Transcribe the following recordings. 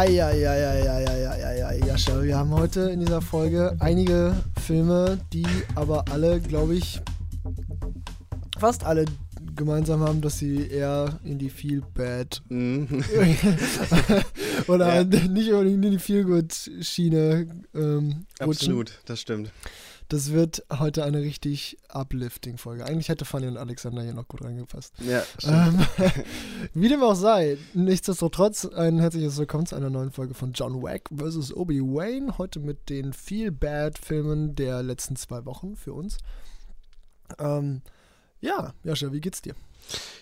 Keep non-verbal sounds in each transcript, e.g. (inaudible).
Eieieiei, Jascha, wir haben heute in dieser Folge einige Filme, die aber alle, glaube ich, fast alle gemeinsam haben, dass sie eher in die Feel Bad Mhm. (laughs) oder Ja. nicht unbedingt in die Feel Good Schiene ähm, rutschen. Absolut, das stimmt. Das wird heute eine richtig uplifting Folge. Eigentlich hätte Fanny und Alexander hier noch gut reingepasst. Ja. Ähm, (laughs) wie dem auch sei, nichtsdestotrotz ein herzliches Willkommen zu einer neuen Folge von John Wack vs. Obi-Wan. Heute mit den Feel Bad Filmen der letzten zwei Wochen für uns. Ähm, ja, Jascha, wie geht's dir?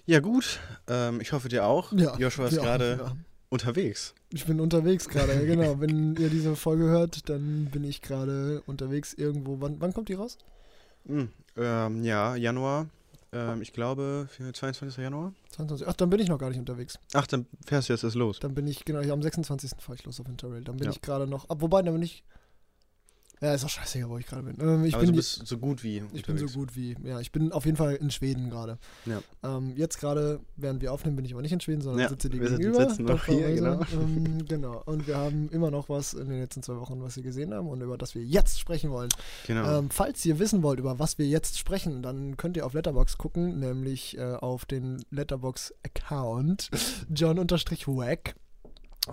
Ja, gut. Ähm, ich hoffe dir auch. Ja, Joshua ist gerade. Unterwegs. Ich bin unterwegs gerade, ja, genau. Wenn ihr diese Folge hört, dann bin ich gerade unterwegs irgendwo. Wann, wann kommt die raus? Mhm. Ähm, ja, Januar. Ähm, ich glaube, für 22. Januar. 22. Ach, dann bin ich noch gar nicht unterwegs. Ach, dann fährst du jetzt erst los. Dann bin ich, genau, ich, am 26. fahre ich los auf Interrail. Dann bin Ja. ich gerade noch. Ab, wobei, dann bin ich. Ja, ist auch scheißegal, wo ich gerade bin. Ähm, ich Aber bin du die- bist so gut wie Ich bin so gut wie, ja, ich bin auf jeden Fall in Schweden gerade. Ja. Ähm, jetzt gerade, während wir aufnehmen, bin ich aber nicht in Schweden, sondern Ja, sitze dir wir gegenüber. sitzen noch hier, dankbarerweise. Ähm, genau. Und wir haben immer noch was in den letzten zwei Wochen, was wir gesehen haben und über das wir jetzt sprechen wollen. Genau. Ähm, falls ihr wissen wollt, über was wir jetzt sprechen, dann könnt ihr auf Letterbox gucken, nämlich äh, auf den Letterbox-Account (laughs) John-Wack.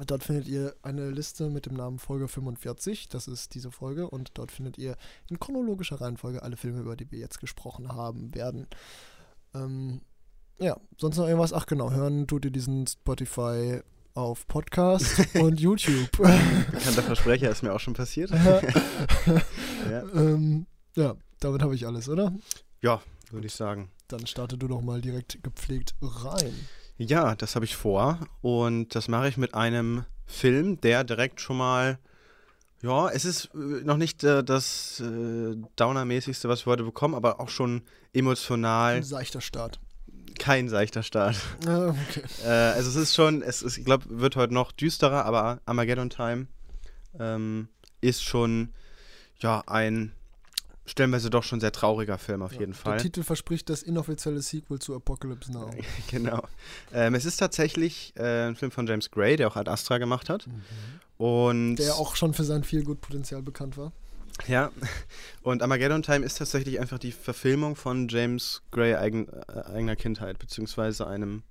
Dort findet ihr eine Liste mit dem Namen Folge 45. Das ist diese Folge. Und dort findet ihr in chronologischer Reihenfolge alle Filme, über die wir jetzt gesprochen haben werden. Ähm, ja, sonst noch irgendwas? Ach genau, hören tut ihr diesen Spotify auf Podcast (laughs) und YouTube. Bekannter Versprecher ist mir auch schon passiert. (laughs) ja. ähm, ja, damit habe ich alles, oder? ja, würde ich sagen. Dann starte du doch mal direkt gepflegt rein. Ja, das habe ich vor. Und das mache ich mit einem Film, der direkt schon mal. Ja, es ist äh, noch nicht äh, das äh, Downer-mäßigste, was wir heute bekommen, aber auch schon emotional Ein seichter Start. kein seichter Start. Ah, okay. (laughs) Äh, also es ist schon, es ist, ich glaube, wird heute noch düsterer, aber Armageddon Time ähm, ist schon ja ein stellenweise doch schon sehr trauriger Film auf Ja, jeden Der Fall. Titel verspricht das inoffizielle Sequel zu Apocalypse Now. (laughs) genau. Ähm, es ist tatsächlich äh, ein Film von James Gray, der auch Ad Astra gemacht hat. Und Mhm. Der auch schon für sein viel gut Potenzial bekannt war. Ja, und Armageddon Time ist tatsächlich einfach die Verfilmung von James Gray eigen, äh, eigener Kindheit, beziehungsweise einem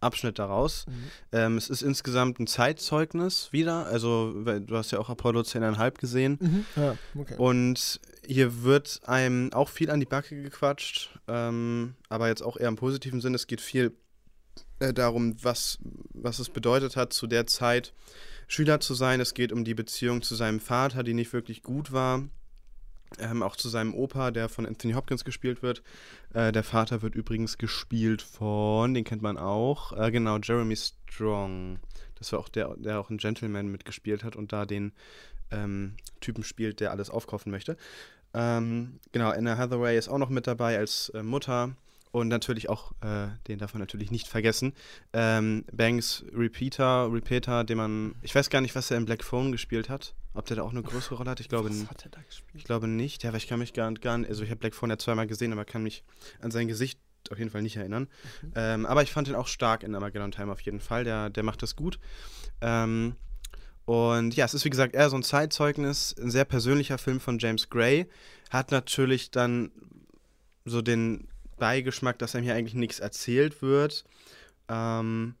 Abschnitt daraus. Ähm, es ist insgesamt ein Zeitzeugnis wieder, also du hast ja auch Apollo 10,5 gesehen. Mhm. Ja, okay. Und hier wird einem auch viel an die Backe gequatscht, ähm, aber jetzt auch eher im positiven Sinn. Es geht viel äh, darum, was, was es bedeutet hat, zu der Zeit Schüler zu sein. Es geht um die Beziehung zu seinem Vater, die nicht wirklich gut war. Ähm, auch zu seinem Opa, der von Anthony Hopkins gespielt wird. Äh, der Vater wird übrigens gespielt von, den kennt man auch, äh, genau, Jeremy Strong. Das war auch der, der auch in Gentleman mitgespielt hat und da den ähm, Typen spielt, der alles aufkaufen möchte. Ähm, genau, Anna Hathaway ist auch noch mit dabei als äh, Mutter. Und natürlich auch, äh, den darf man natürlich nicht vergessen, ähm, Banks Repeater, Repeater, den man, ich weiß gar nicht, was er in Black Phone gespielt hat. Ob der da auch eine größere Rolle hat, ich glaube, Was hat er da gespielt? ich glaube nicht. Ja, aber ich kann mich gar, gar nicht, also ich habe Black Phone ja zweimal gesehen, aber kann mich an sein Gesicht auf jeden Fall nicht erinnern. Mhm. Ähm, aber ich fand ihn auch stark in Armageddon Time auf jeden Fall. Der, der macht das gut. Ähm, und ja, es ist wie gesagt eher so ein Zeitzeugnis, ein sehr persönlicher Film von James Gray. Hat natürlich dann so den Beigeschmack, dass einem hier eigentlich nichts erzählt wird. Ähm,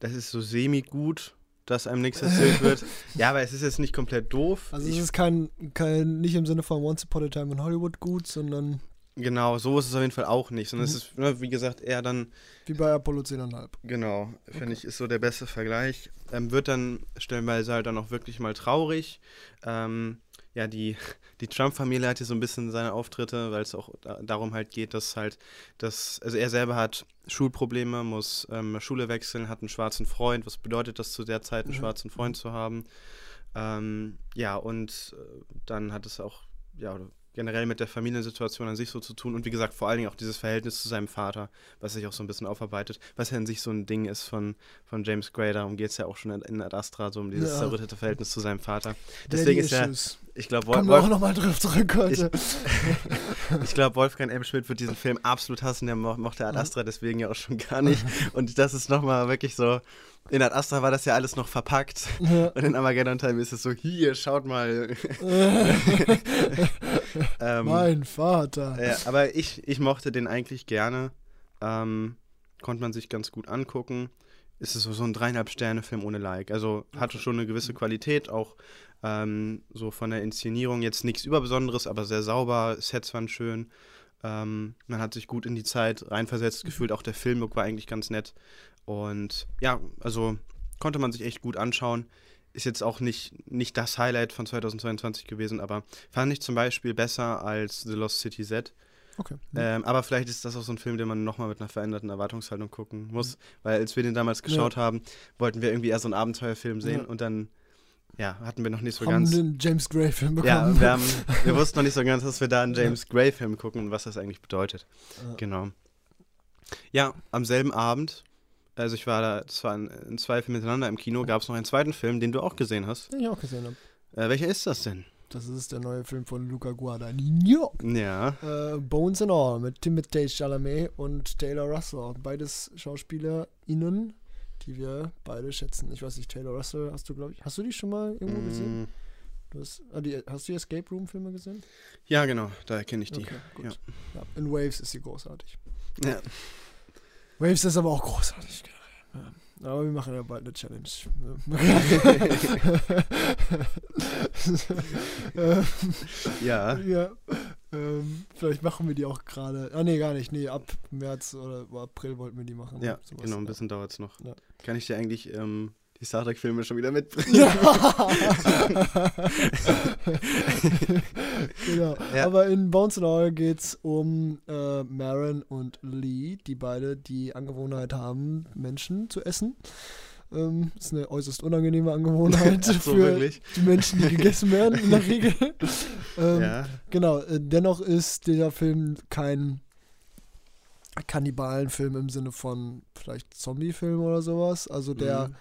das ist so semi-gut, dass einem nichts erzählt wird. (laughs) Ja, aber es ist jetzt nicht komplett doof. Also Ich- es ist kein, kein, nicht im Sinne von Once Upon a Time in Hollywood gut, sondern Genau, so ist es auf jeden Fall auch nicht. Sondern Mhm. es ist, ne, wie gesagt, eher dann, wie bei Apollo 10,5. genau, finde Okay. ich, ist so der beste Vergleich. Ähm, wird dann stellenweise halt dann auch wirklich mal traurig. Ähm, ja, die, (laughs) die Trump-Familie hat hier so ein bisschen seine Auftritte, weil es auch da, darum halt geht, dass halt, dass, also er selber hat Schulprobleme, muss ähm, Schule wechseln, hat einen schwarzen Freund. Was bedeutet das zu der Zeit, einen Mhm. schwarzen Freund zu haben? Ähm, ja, und äh, dann hat es auch, ja, generell mit der Familiensituation an sich so zu tun und wie gesagt, vor allen Dingen auch dieses Verhältnis zu seinem Vater, was sich auch so ein bisschen aufarbeitet, was ja in sich so ein Ding ist von, von James Gray, darum geht es ja auch schon in, Ad Astra, so um dieses Ja. zerrüttete Verhältnis zu seinem Vater. Deswegen ist ja, ich glaube, Kommen wir auch nochmal drauf zurück heute. ich (laughs) glaube, Wolfgang M. Schmidt wird diesen Film absolut hassen. Der mo mochte Ad Astra deswegen ja auch schon gar nicht. (laughs) Und das ist nochmal wirklich so. In Ad Astra war das ja alles noch verpackt. Ja. Und in Armageddon Time ist es so: hier, schaut mal. (laughs) ähm, mein Vater. ja, aber ich, ich mochte den eigentlich gerne. Ähm, konnte man sich ganz gut angucken. Ist es so, so ein dreieinhalb Sterne-Film ohne Like. Also hatte schon eine gewisse Qualität, auch ähm, so von der Inszenierung. Jetzt nichts Überbesonderes, aber sehr sauber. Sets waren schön. Ähm, man hat sich gut in die Zeit reinversetzt gefühlt. Auch der Filmlook war eigentlich ganz nett. Und ja, also konnte man sich echt gut anschauen. Ist jetzt auch nicht, nicht das Highlight von 2022 gewesen, aber fand ich zum Beispiel besser als The Lost City Z. Okay. Ähm, aber vielleicht ist das auch so ein Film, den man nochmal mit einer veränderten Erwartungshaltung gucken muss. Weil als wir den damals geschaut haben, wollten wir irgendwie eher so einen Abenteuerfilm sehen Ja. und dann ja, hatten wir noch nicht so haben ganz. den James Gray-Film bekommen. Ja, wir, haben, wir (laughs) wussten noch nicht so ganz, dass wir da einen James Gray-Film gucken und was das eigentlich bedeutet. Ja. Genau. Ja, am selben Abend, also ich war da, das waren in zwei Filme miteinander im Kino, gab es noch einen zweiten Film, den du auch gesehen hast. Den ich auch gesehen habe. Äh, welcher ist das denn? Das ist der neue Film von Luca Guadagnino. Ja. Äh, Bones and All mit Timothée Chalamet und Taylor Russell. Beides SchauspielerInnen, die wir beide schätzen. Ich weiß nicht, Taylor Russell hast du, glaube ich, hast du die schon mal irgendwo gesehen? Mm, Du hast, ah, die, hast du die Escape Room Filme gesehen? Ja, genau, da kenne ich die. Okay, gut. ja. Ja, in Waves ist sie großartig. Ja. Waves ist aber auch großartig. Ja. Aber wir machen ja bald eine Challenge. (laughs) Ähm, ja. ja. Ähm, vielleicht machen wir die auch gerade. Ah, nee, gar nicht. Nee, ab März oder April wollten wir die machen. Ja, Sowas, genau, ein bisschen dauert es noch. Ja. Kann ich dir eigentlich ähm, die Star Trek-Filme schon wieder mitbringen? (laughs) genau. Ja. Aber in Bones and All geht es um äh, Maren und Lee, die beide die Angewohnheit haben, Menschen zu essen. Ähm, ist eine äußerst unangenehme Angewohnheit (laughs) so, für wirklich? die Menschen, die gegessen werden in der Regel. (laughs) ähm, Ja. Genau, äh, dennoch ist dieser Film kein Kannibalenfilm im Sinne von vielleicht Zombiefilm oder sowas. Also der Mhm.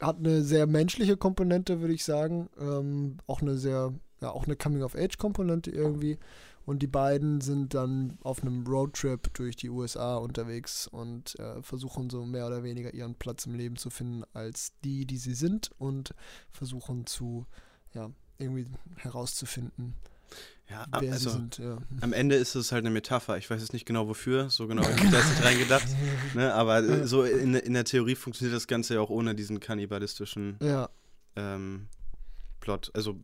Hat eine sehr menschliche Komponente, würde ich sagen. Ähm, auch eine sehr, ja, auch eine Coming-of-Age-Komponente irgendwie. Und die beiden sind dann auf einem Roadtrip durch die USA unterwegs und äh, versuchen so mehr oder weniger ihren Platz im Leben zu finden als die, die sie sind und versuchen zu, ja, irgendwie herauszufinden, Ja, wer also sie sind. Ja. am Ende ist es halt eine Metapher. Ich weiß jetzt nicht genau wofür, so genau habe (laughs) ich da nicht reingedacht. Ne? Aber äh, so in, in der Theorie funktioniert das Ganze ja auch ohne diesen kannibalistischen Ja, ähm, Plot. Also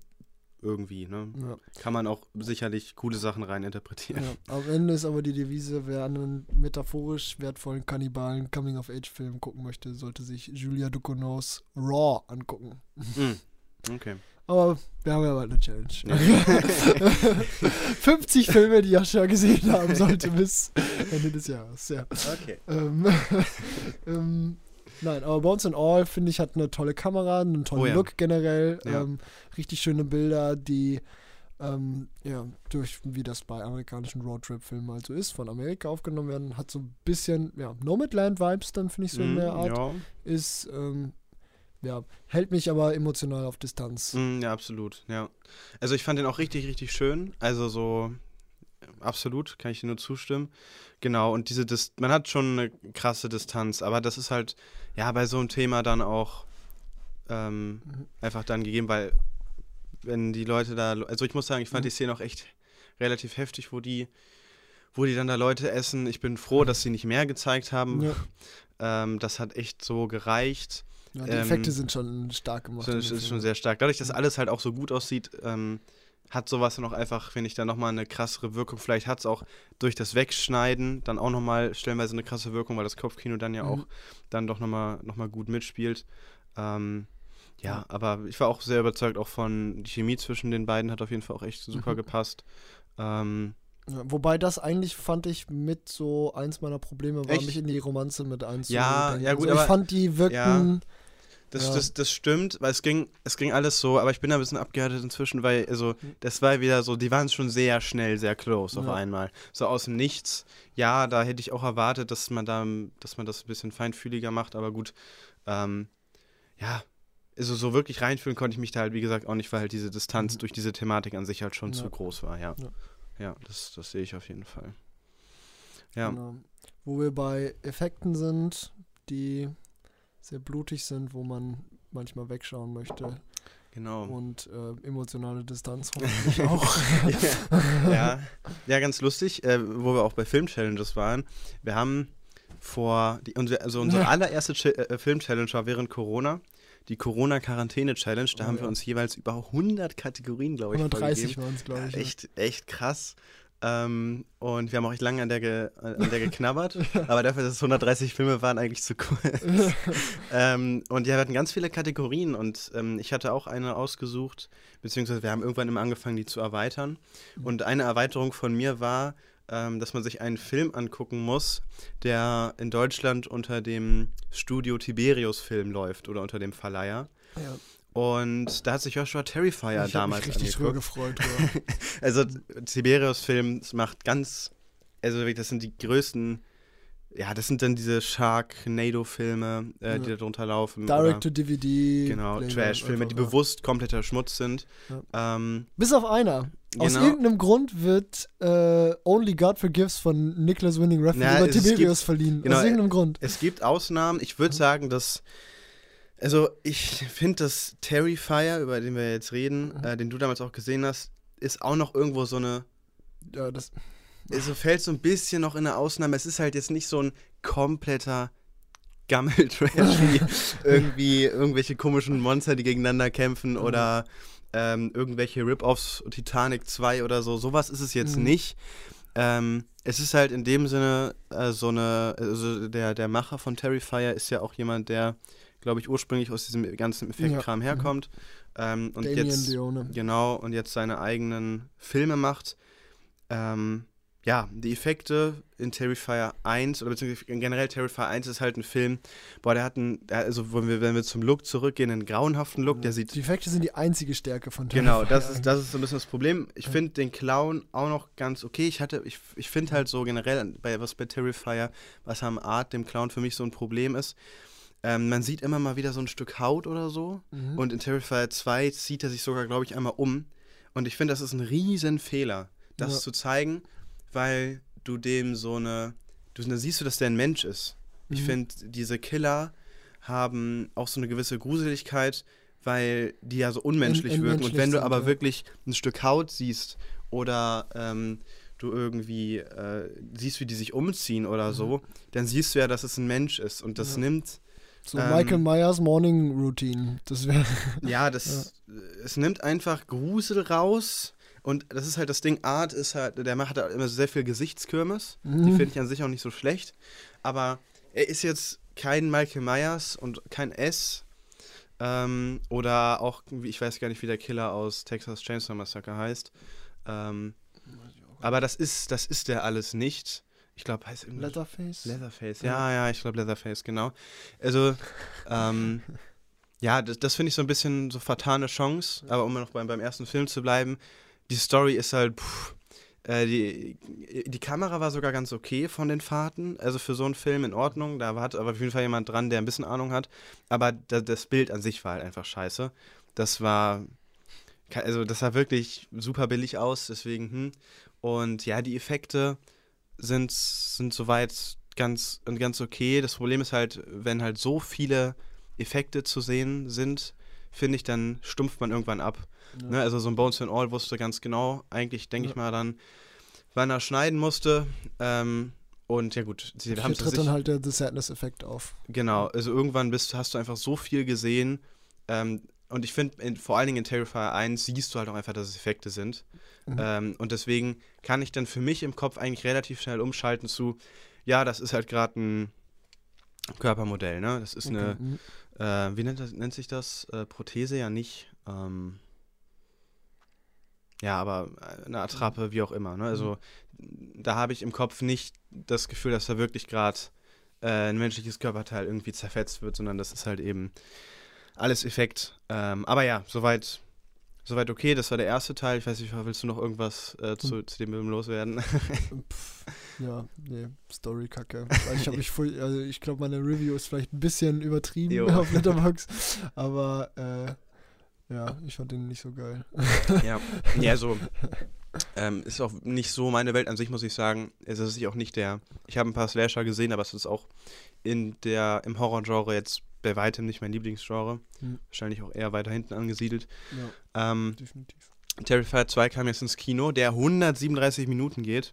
irgendwie, ne? ja, Kann man auch sicherlich coole Sachen reininterpretieren. ja. Am Ende ist aber die Devise, wer einen metaphorisch wertvollen Kannibalen Coming-of-Age-Film gucken möchte, sollte sich Julia Ducournau's Raw angucken. Hm, (laughs) Okay. Aber wir haben ja bald eine Challenge. (laughs) Ja. 50 Filme, die Jascha gesehen haben sollte bis Ende des Jahres. Ja. Okay. Ähm, (laughs) ähm, nein, aber Bones and All, finde ich, hat eine tolle Kamera, einen tollen Oh ja. Look generell. Ja. Ähm, richtig schöne Bilder, die ähm, ja, durch, wie das bei amerikanischen Roadtrip-Filmen halt so ist, von Amerika aufgenommen werden. Hat so ein bisschen, ja, Nomadland-Vibes dann, finde ich, so in Mm, der Art. Ist, ähm, ja, hält mich aber emotional auf Distanz. Mm, ja, absolut, ja. Also ich fand den auch richtig, richtig schön. Also so, absolut, kann ich dir nur zustimmen. Genau, und diese, Dis man hat schon eine krasse Distanz, aber das ist halt, ja, bei so einem Thema dann auch ähm, Mhm. einfach dann gegeben, weil wenn die Leute da, also ich muss sagen, ich fand Mhm. die Szene auch echt relativ heftig, wo die, wo die dann da Leute essen. Ich bin froh, dass sie nicht mehr gezeigt haben. Ja. Ähm, das hat echt so gereicht. Ja, die Ähm, Effekte sind schon stark gemacht. Das ist, schon sehr stark. Dadurch, dass alles halt auch so gut aussieht, ähm, hat sowas dann auch einfach, finde ich, dann nochmal eine krassere Wirkung. Vielleicht hat es auch durch das Wegschneiden dann auch nochmal stellenweise eine krasse Wirkung, weil das Kopfkino dann ja Mhm. auch dann doch nochmal noch mal gut mitspielt. Ähm, Ja, aber ich war auch sehr überzeugt auch von die Chemie zwischen den beiden hat auf jeden Fall auch echt super Mhm. gepasst. Ähm, Ja, wobei das eigentlich fand ich mit so eins meiner Probleme war, Echt? mich in die Romanze mit einzudenken. Ja, ja, gut, also ich fand die wirkten. Das, Ja. das, das stimmt, weil es ging, es ging alles so, aber ich bin da ein bisschen abgehärtet inzwischen, weil, also, das war wieder so, die waren schon sehr schnell, sehr close auf Ja. einmal. So aus dem Nichts. Ja, da hätte ich auch erwartet, dass man da, dass man das ein bisschen feinfühliger macht, aber gut, ähm, ja, also so wirklich reinfühlen konnte ich mich da halt, wie gesagt, auch nicht, weil halt diese Distanz Mhm. durch diese Thematik an sich halt schon Ja. zu groß war, ja. Ja. Ja, das, das sehe ich auf jeden Fall. Ja. Genau. Wo wir bei Effekten sind, die sehr blutig sind, wo man manchmal wegschauen möchte. Genau. Und äh, emotionale Distanz (laughs) hoffentlich auch. (laughs) ja, ja, ganz lustig, äh, wo wir auch bei Film-Challenges waren. Wir haben vor, die, also unsere Ja. (laughs) allererste Ch äh, Film-Challenge war während Corona, die Corona-Quarantäne-Challenge. Da Oh, haben wir ja. uns jeweils über 100 Kategorien, glaube ich, 130 vorgegeben. waren es, glaube Ja, ich. ja. echt, echt krass. Ähm, und wir haben auch echt lange an der, ge an der geknabbert. (laughs) aber dafür, dass es 130 Filme waren, eigentlich zu kurz. (laughs) ähm, und ja, wir hatten ganz viele Kategorien und ähm, ich hatte auch eine ausgesucht, beziehungsweise wir haben irgendwann immer angefangen, die zu erweitern. Und eine Erweiterung von mir war, ähm, dass man sich einen Film angucken muss, der in Deutschland unter dem Studio Tiberius Film läuft oder unter dem Verleiher. Ja. Und da hat sich Joshua Terrifier ich damals mich richtig drüber angeguckt. gefreut. Ja. (laughs) Also Tiberius Film macht ganz, also das sind die größten, ja, das sind dann diese Sharknado-Filme, äh, Ja. die da drunter laufen. Direct to DVD. genau, Trash-Filme, die ja. bewusst kompletter Schmutz sind. Ähm, Bis auf einer. Aus Genau. irgendeinem Grund wird äh, Only God Forgives von Nicholas Winning Refn über Tiberius verliehen. genau, Aus irgendeinem Grund. es gibt Ausnahmen. Ich würde sagen, dass, also ich (laughs) finde, dass Terrifier, über den wir jetzt reden, Mhm. äh, den du damals auch gesehen hast, ist auch noch irgendwo so eine Ja, das, also fällt so ein bisschen noch in eine Ausnahme. Es ist halt jetzt nicht so ein kompletter Gammel-Trash wie (laughs) irgendwie irgendwelche komischen Monster, die gegeneinander kämpfen Mhm. oder ähm, irgendwelche Rip-Offs Titanic 2 oder so. Sowas ist es jetzt Mhm. nicht. Ähm, es ist halt in dem Sinne äh, so eine, also der, der Macher von Terrifier ist ja auch jemand, der, glaube ich, ursprünglich aus diesem ganzen Effektkram Ja. Mhm. herkommt. Ähm, und Damien jetzt Leone. Genau, und jetzt seine eigenen Filme macht. Ähm, ja, die Effekte in Terrifier 1 oder beziehungsweise generell Terrifier 1 ist halt ein Film, boah, der hat einen, also wenn wir, wenn wir zum Look zurückgehen, einen grauenhaften Look, der sieht Die Effekte sind die einzige Stärke von Genau, Terrifier das ist, das ist so ein bisschen das Problem. Ich Ja. finde den Clown auch noch ganz okay. Ich hatte, ich, ich finde halt so generell, bei, was bei Terrifier, was am Art dem Clown für mich so ein Problem ist, ähm, man sieht immer mal wieder so ein Stück Haut oder so. Mhm. Und in Terrifier 2 zieht er sich sogar, glaube ich, einmal um. Und ich finde, das ist ein riesen Fehler, das Ja. zu zeigen, weil du dem so eine, du da siehst du, dass der ein Mensch ist. Ich Mhm. finde, diese Killer haben auch so eine gewisse Gruseligkeit, weil die ja so unmenschlich Ent- wirken. Und wenn du aber ja. wirklich ein Stück Haut siehst oder ähm, du irgendwie äh, siehst, wie die sich umziehen oder so, dann siehst du ja, dass es ein Mensch ist. Und das Mhm. Ja. nimmt so ähm, Michael Myers Morning Routine. Das wäre. (laughs) Ja, das, es nimmt einfach Grusel raus. Und das ist halt das Ding, Art ist halt, der macht halt immer sehr viel Gesichtskirmes. Die Mhm. finde ich an sich auch nicht so schlecht. Aber er ist jetzt kein Michael Myers und kein S. Ähm, oder auch, ich weiß gar nicht, wie der Killer aus Texas Chainsaw Massacre heißt. Ähm, aber das ist, das ist der alles nicht. Ich glaube, heißt irgendwie. Leatherface. Leatherface, Ja. ja, ich glaube Leatherface, genau. Also, ähm, ja, das, das finde ich so ein bisschen so vertane Chance, aber um noch beim, beim ersten Film zu bleiben, die Story ist halt, pff, äh, die, die Kamera war sogar ganz okay von den Fahrten, also für so einen Film in Ordnung, da hat aber auf jeden Fall jemand dran, der ein bisschen Ahnung hat, aber da, das Bild an sich war halt einfach scheiße. Das war, also das sah wirklich super billig aus, deswegen, hm. Und ja, die Effekte sind, sind soweit ganz, ganz okay. Das Problem ist halt, wenn halt so viele Effekte zu sehen sind, finde ich, dann stumpft man irgendwann ab. Ja. Ne? Also so ein Bones and All wusste ganz genau, eigentlich denke ich Ja. mal dann, wann er schneiden musste. Ähm, und ja gut, sie haben tritt dann halt der The Sadness-Effekt auf. genau, also irgendwann bist, hast du einfach so viel gesehen. Ähm, und ich finde, vor allen Dingen in Terrifier 1 siehst du halt auch einfach, dass es Effekte sind. Mhm. Ähm, und deswegen kann ich dann für mich im Kopf eigentlich relativ schnell umschalten zu, ja, das ist halt gerade ein, Körpermodell, ne? Das ist eine, Okay, mhm. äh, wie nennt, das, nennt sich das? Äh, Prothese ja nicht. Ähm, ja, aber äh, eine Attrappe, wie auch immer. Ne? Also da habe ich im Kopf nicht das Gefühl, dass da wirklich gerade äh, ein menschliches Körperteil irgendwie zerfetzt wird, sondern das ist halt eben alles Effekt. Ähm, aber ja, soweit, soweit okay. Das war der erste Teil. Ich weiß nicht, willst du noch irgendwas äh, zu, zu dem Film loswerden? (laughs) Pff, ja, nee, Story kacke. Weil Ich, mich voll- also ich glaube, meine Review ist vielleicht ein bisschen übertrieben Jo. auf Letterboxd, aber äh, ja, ich fand den nicht so geil. ja, ja, so. (laughs) Ähm, ist auch nicht so meine Welt an sich, muss ich sagen. Es ist auch nicht der. Ich habe ein paar Slasher gesehen, aber es ist auch in der, im Horror-Genre jetzt bei weitem nicht mein Lieblingsgenre. Hm. Wahrscheinlich auch eher weiter hinten angesiedelt. Ja, Ähm, definitiv. Terrifier 2 kam jetzt ins Kino, der 137 Minuten geht.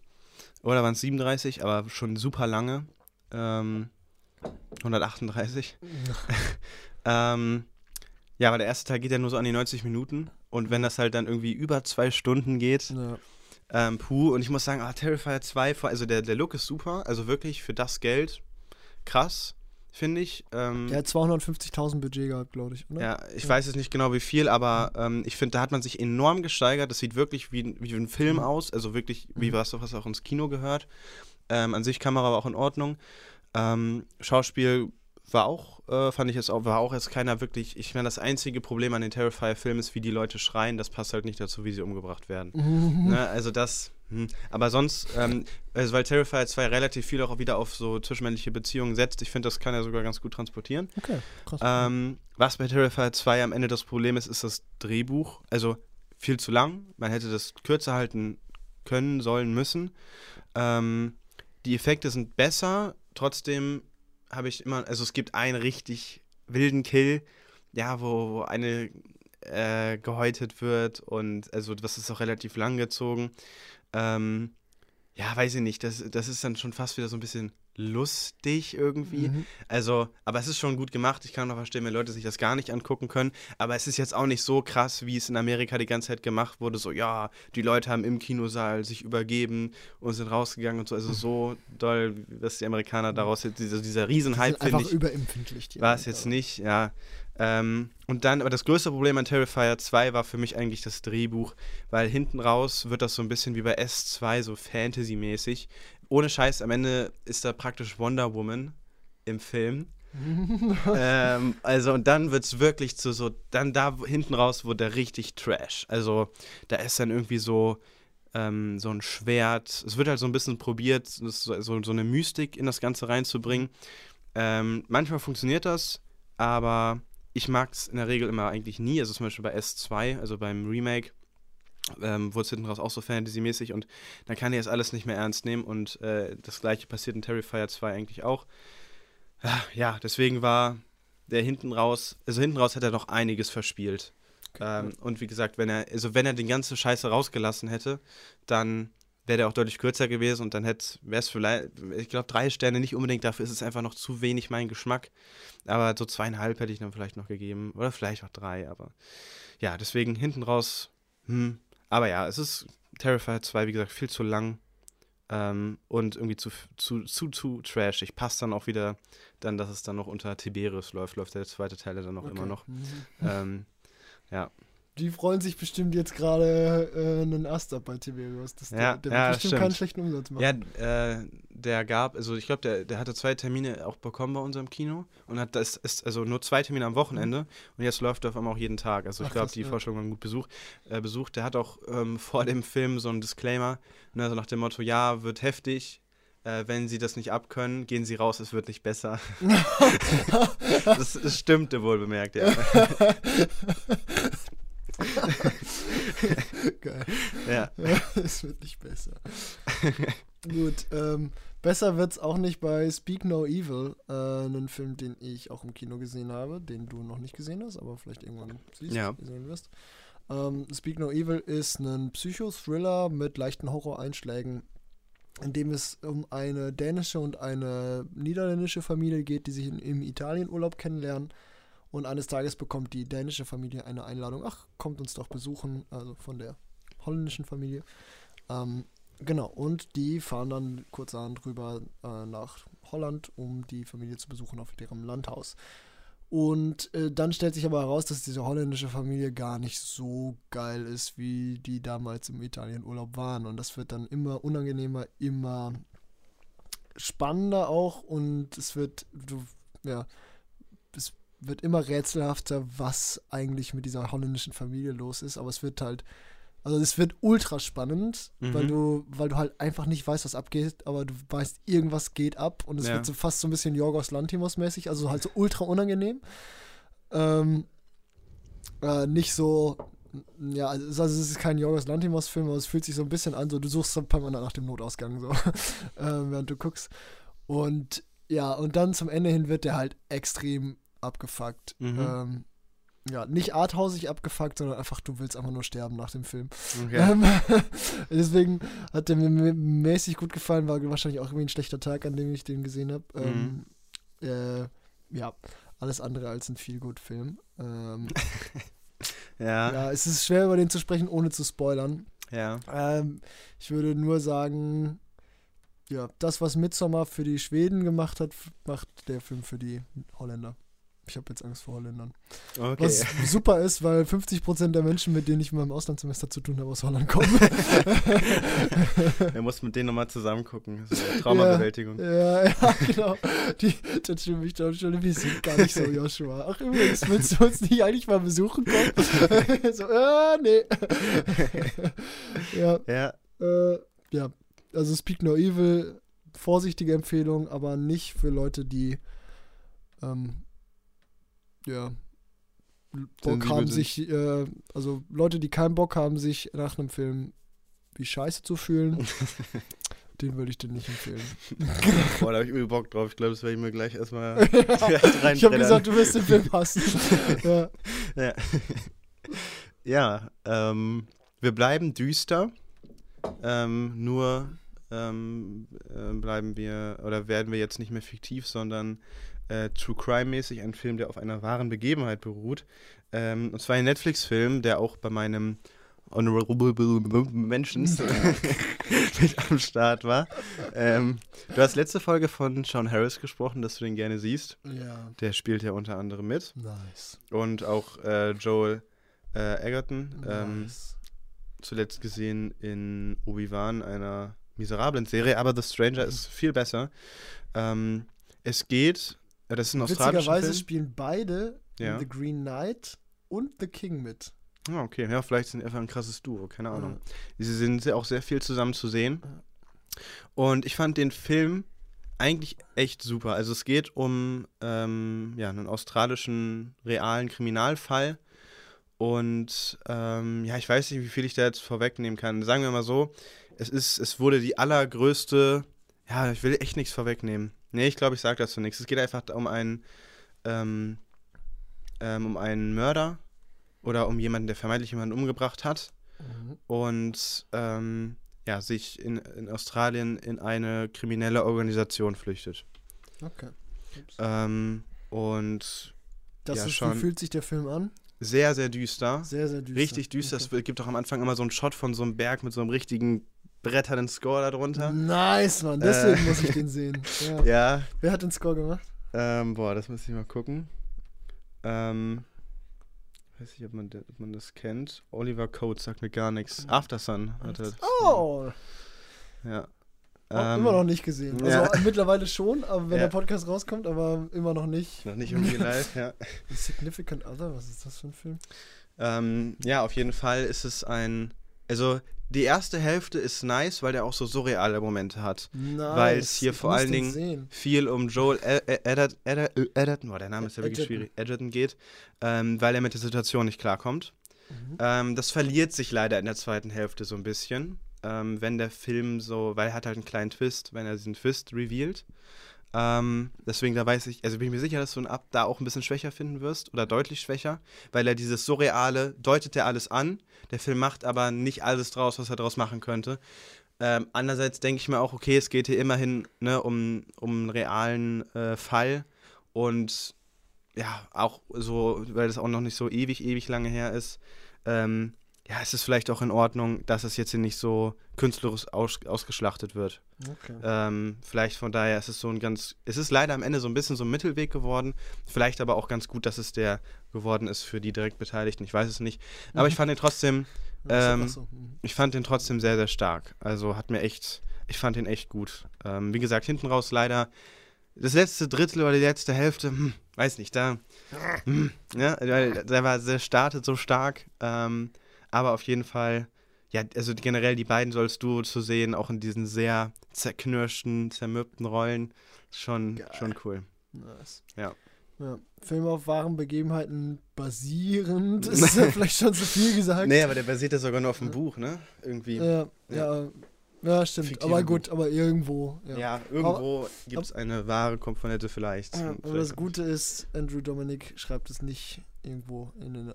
Oder waren es 37, aber schon super lange. Ähm, 138. (laughs) Ähm, ja, aber der erste Teil geht ja nur so an die 90 Minuten. Und wenn das halt dann irgendwie über zwei Stunden geht, Ja, ähm, puh. Und ich muss sagen, ah, Terrifier 2, vor- also der, der Look ist super. Also wirklich für das Geld krass, finde ich. Ähm, der hat 250.000 Budget gehabt, glaube ich, oder? ja, ich Ja. weiß jetzt nicht genau wie viel, aber ähm, ich finde, da hat man sich enorm gesteigert. Das sieht wirklich wie, ein- wie ein Film Mhm. aus, also wirklich wie Mhm. was, was auch ins Kino gehört. Ähm, an sich Kamera war auch in Ordnung. Ähm, Schauspiel war auch, äh, fand ich jetzt auch, war auch jetzt keiner wirklich. Ich meine, das einzige Problem an den Terrifier-Filmen ist, wie die Leute schreien. Das passt halt nicht dazu, wie sie umgebracht werden. Mhm. (laughs) Ne, also das. Aber sonst, ähm, also weil Terrifier 2 relativ viel auch wieder auf so zwischenmännliche Beziehungen setzt, ich finde, das kann er sogar ganz gut transportieren. Okay, krass. Ähm, was bei Terrifier 2 am Ende das Problem ist, ist das Drehbuch. Also viel zu lang. Man hätte das kürzer halten können, sollen, müssen. Ähm, die Effekte sind besser. Trotzdem habe ich immer, also es gibt einen richtig wilden Kill, ja, wo, wo eine äh, gehäutet wird und also das ist auch relativ lang gezogen. Ähm, ja, weiß ich nicht, das, das ist dann schon fast wieder so ein bisschen lustig irgendwie. Mhm. Also, aber es ist schon gut gemacht. Ich kann auch verstehen, wenn Leute sich das gar nicht angucken können. Aber es ist jetzt auch nicht so krass, wie es in Amerika die ganze Zeit gemacht wurde. So, ja, die Leute haben im Kinosaal sich übergeben und sind rausgegangen und so. Also so doll, dass die Amerikaner daraus jetzt, dieser, dieser Riesenhype, finde einfach ich, überempfindlich. die war es jetzt nicht, ja. Ähm, und dann, aber das größte Problem an Terrifier 2 war für mich eigentlich das Drehbuch, weil hinten raus wird das so ein bisschen wie bei S2, so Fantasy-mäßig. Ohne Scheiß, am Ende ist da praktisch Wonder Woman im Film. (laughs) ähm, also und dann wird es wirklich zu so, dann da hinten raus wurde der richtig Trash. Also da ist dann irgendwie so, ähm, so ein Schwert. Es wird halt so ein bisschen probiert, so, so eine Mystik in das Ganze reinzubringen. Ähm, manchmal funktioniert das, aber ich mag es in der Regel immer eigentlich nie. Also zum Beispiel bei S2, also beim Remake, ähm, wurde es hinten raus auch so Fantasy-mäßig und dann kann ich das alles nicht mehr ernst nehmen und äh, das gleiche passiert in Terrifier 2 eigentlich auch. Ah, Ja, deswegen war der hinten raus, also hinten raus hat er noch einiges verspielt. Ähm, und wie gesagt, wenn er, also wenn er den ganze Scheiße rausgelassen hätte, dann wäre der auch deutlich kürzer gewesen und dann hätte, wäre es vielleicht, ich glaube, drei Sterne nicht unbedingt, dafür ist es einfach noch zu wenig mein Geschmack. Aber so zweieinhalb hätte ich dann vielleicht noch gegeben. Oder vielleicht auch drei, aber ja, deswegen hinten raus, hm. Aber ja, es ist Terrifier 2, wie gesagt, viel zu lang. Ähm, und irgendwie zu, zu, zu, zu trashig. Passt dann auch wieder, dann, dass es dann noch unter Tiberius läuft, läuft der zweite Teil ja dann auch immer noch. Mhm. Ähm, Die freuen sich bestimmt jetzt gerade äh, einen Ast ab bei Tiberius. Das, Ja, der, der ja, wird bestimmt stimmt. keinen schlechten Umsatz machen. Ja, äh, der gab, also ich glaube, der, der hatte zwei Termine auch bekommen bei unserem Kino und hat das ist also nur zwei Termine am Wochenende und jetzt läuft er auf einmal auch jeden Tag. Also ich glaube, die ja. Vorstellung war gut Besuch, äh, besucht. Der hat auch ähm, vor dem Film so einen Disclaimer, ne, so nach dem Motto, ja, wird heftig. Äh, wenn sie das nicht abkönnen, gehen sie raus, es wird nicht besser. (laughs) (laughs) das, das stimmte wohl bemerkt, ja. (laughs) Geil. ja. (laughs) es wird nicht besser. Gut, ähm, besser wird's auch nicht bei Speak No Evil, äh, einen Film, den ich auch im Kino gesehen habe, den du noch nicht gesehen hast, aber vielleicht irgendwann siehst, Ja. sehen wirst. Ähm, Speak No Evil ist ein Psychothriller mit leichten Horroreinschlägen, in dem es um eine dänische und eine niederländische Familie geht, die sich in, im Italienurlaub kennenlernen. Und eines Tages bekommt die dänische Familie eine Einladung. Ach, kommt uns doch besuchen, also von der holländischen Familie. Ähm, Genau, und die fahren dann kurzerhand rüber äh, nach Holland, um die Familie zu besuchen auf ihrem Landhaus. Und äh, dann stellt sich aber heraus, dass diese holländische Familie gar nicht so geil ist, wie die damals im Italienurlaub waren. Und das wird dann immer unangenehmer, immer spannender auch. Und es wird, ja, wird immer rätselhafter, was eigentlich mit dieser holländischen Familie los ist. Aber es wird halt also es wird ultra spannend, mhm. weil du, weil du halt einfach nicht weißt, was abgeht, aber du weißt, irgendwas geht ab und es ja. wird so fast so ein bisschen Jorgos Lantimos mäßig, also halt so ultra unangenehm. Ähm, äh, nicht so, ja, also es ist kein Jorgos Lantimos Film, aber es fühlt sich so ein bisschen an, so du suchst ein paar Mal nach dem Notausgang so, (laughs) äh, während du guckst. Und ja, und dann zum Ende hin wird der halt extrem abgefuckt. Mhm. Ähm, ja, nicht arthausig abgefuckt, sondern einfach, du willst einfach nur sterben nach dem Film. Okay. Ähm, (laughs) deswegen hat der mir mäßig gut gefallen, war wahrscheinlich auch irgendwie ein schlechter Tag, an dem ich den gesehen habe. Mhm. Ähm, äh, ja, alles andere als ein Feel-Good-Film. Ähm, (laughs) ja. Ja, es ist schwer über den zu sprechen, ohne zu spoilern. Ja. Ähm, ich würde nur sagen, ja, das, was Midsommar für die Schweden gemacht hat, macht der Film für die Holländer. Ich habe jetzt Angst vor Holländern. Okay. Was super ist, weil 50% der Menschen, mit denen ich in meinem Auslandssemester zu tun habe, aus Holland kommen. (laughs) Er muss mit denen nochmal zusammen gucken. Das ist eine Traumabewältigung. Ja, ja, genau. Die, das stimmt mich doch schon. Wir sind gar nicht so, Joshua. Ach, übrigens, willst du uns nicht eigentlich mal besuchen kommen? (laughs) so, äh, nee. ja. Ja. Äh, ja. Also Speak No Evil, vorsichtige Empfehlung, aber nicht für Leute, die ähm, ja, Bock haben sich, äh, also Leute, die keinen Bock haben, sich nach einem Film wie Scheiße zu fühlen, (laughs) den würde ich dir nicht empfehlen. (laughs) Boah, da habe ich übel Bock drauf. Ich glaube, das werde ich mir gleich erstmal (laughs) rein. Ich habe gesagt, du wirst den Film hassen. ja. Ja, ja ähm, wir bleiben düster. Ähm, nur ähm, äh, bleiben wir oder werden wir jetzt nicht mehr fiktiv, sondern äh, True Crime-mäßig, ein Film, der auf einer wahren Begebenheit beruht. Ähm, und zwar ein Netflix-Film, der auch bei meinem Honorable Mentions (laughs) mit am Start war. Ähm, du hast letzte Folge von Sean Harris gesprochen, dass du den gerne siehst. Ja. Der spielt ja unter anderem mit. Nice. Und auch äh, Joel äh, Egerton. Ähm, nice. Zuletzt gesehen in Obi-Wan, einer miserablen Serie, aber The Stranger ist (laughs) viel besser. Ähm, es geht ja, das ist ein Witzigerweise Film. spielen beide ja. The Green Knight und The King mit. Ah, okay. Ja, vielleicht sind einfach ein krasses Duo, keine Ahnung. Ja. Sie sind auch sehr viel zusammen zu sehen. Und ich fand den Film eigentlich echt super. Also es geht um ähm, ja, einen australischen realen Kriminalfall. Und ähm, ja, ich weiß nicht, wie viel ich da jetzt vorwegnehmen kann. Sagen wir mal so, es ist, es wurde die allergrößte, ja, ich will echt nichts vorwegnehmen. Nee, ich glaube, ich sage dazu nichts. Es geht einfach um einen, ähm, ähm, um einen Mörder oder um jemanden, der vermeintlich jemanden umgebracht hat mhm. und ähm, ja, sich in, in Australien in eine kriminelle Organisation flüchtet. Okay. Ähm, und das ja, ist, schon wie fühlt sich der Film an? Sehr, sehr düster. Sehr, sehr düster. Richtig düster. Okay. Es gibt auch am Anfang immer so einen Shot von so einem Berg mit so einem richtigen Brett hat einen Score darunter. Nice, Mann. Deswegen äh, muss ich den (laughs) sehen. Ja. ja. Wer hat den Score gemacht? Ähm, boah, das muss ich mal gucken. Ähm, weiß nicht, ob man, ob man das kennt. Oliver Coates sagt mir gar nichts. Aftersun hat er. Oh! Ja. Ähm, immer noch nicht gesehen. Also ja. (laughs) mittlerweile schon, aber wenn ja. der Podcast rauskommt, aber immer noch nicht. Noch nicht Real Life, ja. (laughs) Significant Other, was ist das für ein Film? Ähm, ja, auf jeden Fall ist es ein. Also die erste Hälfte ist nice, weil der auch so surreale Momente hat. Nice. Weil es hier ich vor allen Dingen sehen. viel um Joel Edgerton, oh, der Name ist ja wirklich schwierig, Edgerton geht, ähm, weil er mit der Situation nicht klarkommt. Mhm. Ähm, das verliert sich leider in der zweiten Hälfte so ein bisschen, ähm, wenn der Film so, weil er hat halt einen kleinen Twist, wenn er diesen Twist revealed. Ähm, deswegen, da weiß ich, also bin ich mir sicher, dass du ihn ab da auch ein bisschen schwächer finden wirst oder deutlich schwächer, weil er dieses Surreale deutet er alles an. Der Film macht aber nicht alles draus, was er draus machen könnte. Ähm, andererseits denke ich mir auch, okay, es geht hier immerhin ne, um, um einen realen äh, Fall und ja, auch so, weil das auch noch nicht so ewig, ewig lange her ist, ähm, ja, es ist vielleicht auch in Ordnung, dass es jetzt hier nicht so künstlerisch aus, ausgeschlachtet wird. Okay. Ähm, vielleicht von daher ist es so ein ganz, es ist leider am Ende so ein bisschen so ein Mittelweg geworden. Vielleicht aber auch ganz gut, dass es der geworden ist für die direkt Beteiligten. Ich weiß es nicht. Aber ich fand ihn trotzdem, (laughs) ähm, so. Mhm. ich fand den trotzdem sehr, sehr stark. Also hat mir echt, ich fand den echt gut. Ähm, wie gesagt, hinten raus leider das letzte Drittel oder die letzte Hälfte, hm, weiß nicht, da, hm, ja, weil der war, der startet so stark. Ähm, aber auf jeden Fall, ja, also generell die beiden so als Duo zu sehen, auch in diesen sehr zerknirschten, zermürbten Rollen, schon, Geil. schon cool. Nice. Ja. ja. Film auf wahren Begebenheiten basierend (laughs) ist ja vielleicht schon zu viel gesagt. Nee, aber der basiert ja sogar nur auf dem Buch, ne? Irgendwie. Ja, ja. ja, stimmt. Fiktive aber gut, aber irgendwo. Ja. Ja, irgendwo gibt es eine wahre Komponente vielleicht. Ja, aber das Gute ist, Andrew Dominic schreibt es nicht irgendwo in den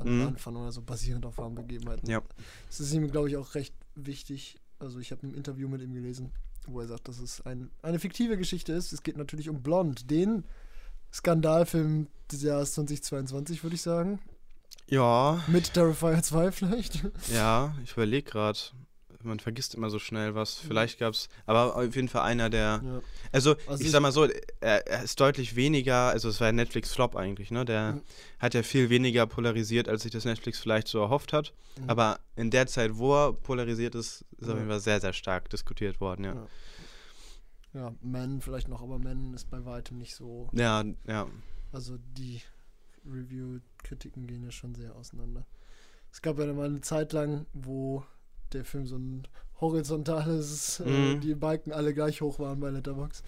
an Mhm. Anfang oder so, basierend auf wahren Begebenheiten. Ja. Das ist ihm, glaube ich, auch recht wichtig. Also ich habe ein Interview mit ihm gelesen, wo er sagt, dass es ein, eine fiktive Geschichte ist. Es geht natürlich um Blond, den Skandalfilm des Jahres 2022, würde ich sagen. Ja, Mit Terrifier 2 vielleicht. ja, ich überlege gerade. Man vergisst immer so schnell was. Vielleicht gab es, aber auf jeden Fall einer der. Ja. Also, Also ich sag mal so, er, er ist deutlich weniger, also es war ein Netflix-Flop eigentlich, ne? Der Mhm. hat ja viel weniger polarisiert, als sich das Netflix vielleicht so erhofft hat. Mhm. Aber in der Zeit, wo er polarisiert ist, ist Ja. auf jeden Fall sehr, sehr stark diskutiert worden, ja. Ja. Ja, Men vielleicht noch, aber Men ist bei weitem nicht so. Ja, ja. Also die Review-Kritiken gehen ja schon sehr auseinander. Es gab ja mal eine Zeit lang, wo der Film so ein horizontales, äh, mhm. äh, die Balken alle gleich hoch waren bei Letterbox.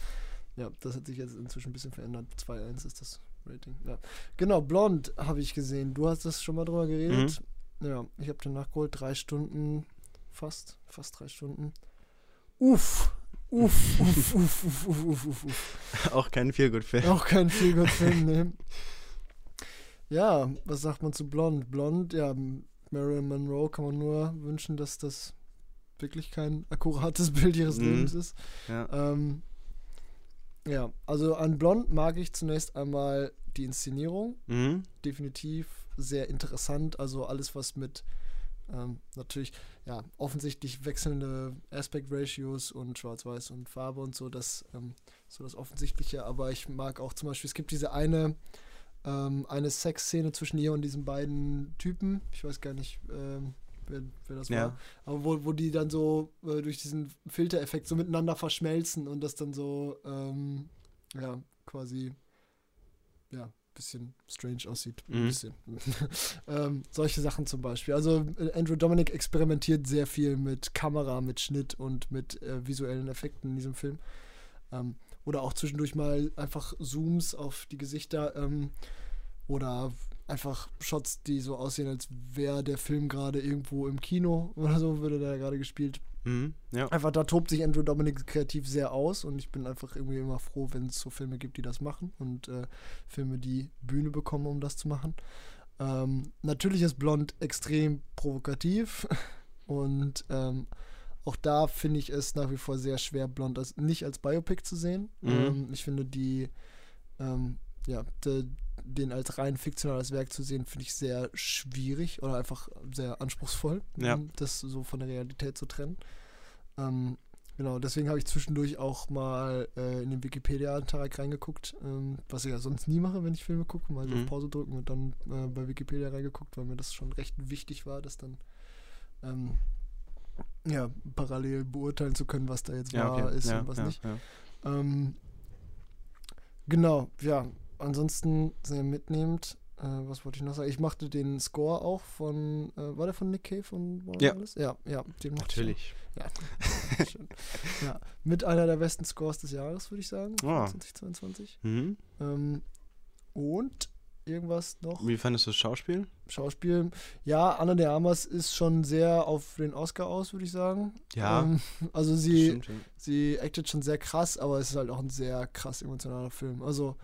Ja, das hat sich jetzt inzwischen ein bisschen verändert. 2-1 ist das Rating. Ja. Genau, Blond habe ich gesehen. Du hast das schon mal drüber geredet. Mhm. Ja, ich habe den nachgeholt. Drei Stunden, fast, fast drei Stunden. Uff, (laughs) Uff, uff, uff, uff, uff, uff, uff, uff. Auch kein Feelgood-Film. Auch kein Feelgood-Film, (laughs) ne. Ja, was sagt man zu Blond? Blond, ja, Marilyn Monroe kann man nur wünschen, dass das wirklich kein akkurates (laughs) Bild ihres Mhm. Lebens ist. Ja. Ähm, ja, also an Blond mag ich zunächst einmal die Inszenierung. Mhm. Definitiv sehr interessant. Also alles, was mit ähm, natürlich, ja, offensichtlich wechselnde Aspect Ratios und Schwarz-Weiß und Farbe und so, das ähm, so das Offensichtliche. Aber ich mag auch zum Beispiel, es gibt diese eine ähm, eine Sexszene zwischen ihr und diesen beiden Typen. Ich weiß gar nicht, ähm, wer, wer das Ja. war. Aber wo, wo die dann so äh, durch diesen Filtereffekt so miteinander verschmelzen und das dann so, ähm, ja, quasi, ja, bisschen strange aussieht. Mhm. bisschen. (laughs) ähm, solche Sachen zum Beispiel. Also äh, Andrew Dominic experimentiert sehr viel mit Kamera, mit Schnitt und mit äh, visuellen Effekten in diesem Film. Ähm, oder auch zwischendurch mal einfach Zooms auf die Gesichter ähm, oder einfach Shots, die so aussehen, als wäre der Film gerade irgendwo im Kino oder so, würde der gerade gespielt. Mhm. Ja. Einfach da tobt sich Andrew Dominic kreativ sehr aus und ich bin einfach irgendwie immer froh, wenn es so Filme gibt, die das machen und äh, Filme, die Bühne bekommen, um das zu machen. Ähm, natürlich ist Blond extrem provokativ (laughs) und ähm, auch da finde ich es nach wie vor sehr schwer, Blond als, nicht als Biopic zu sehen. Mhm. Ähm, ich finde die, ähm, ja, de, den als rein fiktionales Werk zu sehen, finde ich sehr schwierig oder einfach sehr anspruchsvoll, Ja. das so von der Realität zu trennen. Ähm, genau, deswegen habe ich zwischendurch auch mal äh, in den Wikipedia-Antrag reingeguckt, ähm, was ich ja sonst nie mache, wenn ich Filme gucke, mal so Mhm. auf Pause drücken und dann äh, bei Wikipedia reingeguckt, weil mir das schon recht wichtig war, das dann ähm, ja, parallel beurteilen zu können, was da jetzt Ja, wahr okay. ist ja, und was ja, nicht. Ähm, genau, ja. Ansonsten sehr mitnehmend. Äh, was wollte ich noch sagen? Ich machte den Score auch von, äh, war der von Nick Cave und Warner Ja. Ellis? Ja, ja, den mochte ich Natürlich. Ja, (laughs) ja, mit einer der besten Scores des Jahres, würde ich sagen, Ah. 2022. Mhm. Ähm, und irgendwas noch? Wie fandest du das Schauspiel? Schauspiel. Ja, Anna de Armas ist schon sehr auf den Oscar aus, würde ich sagen. Ja. Ähm, also sie, Stimmt, ja. sie actet schon sehr krass, aber es ist halt auch ein sehr krass emotionaler Film. Also,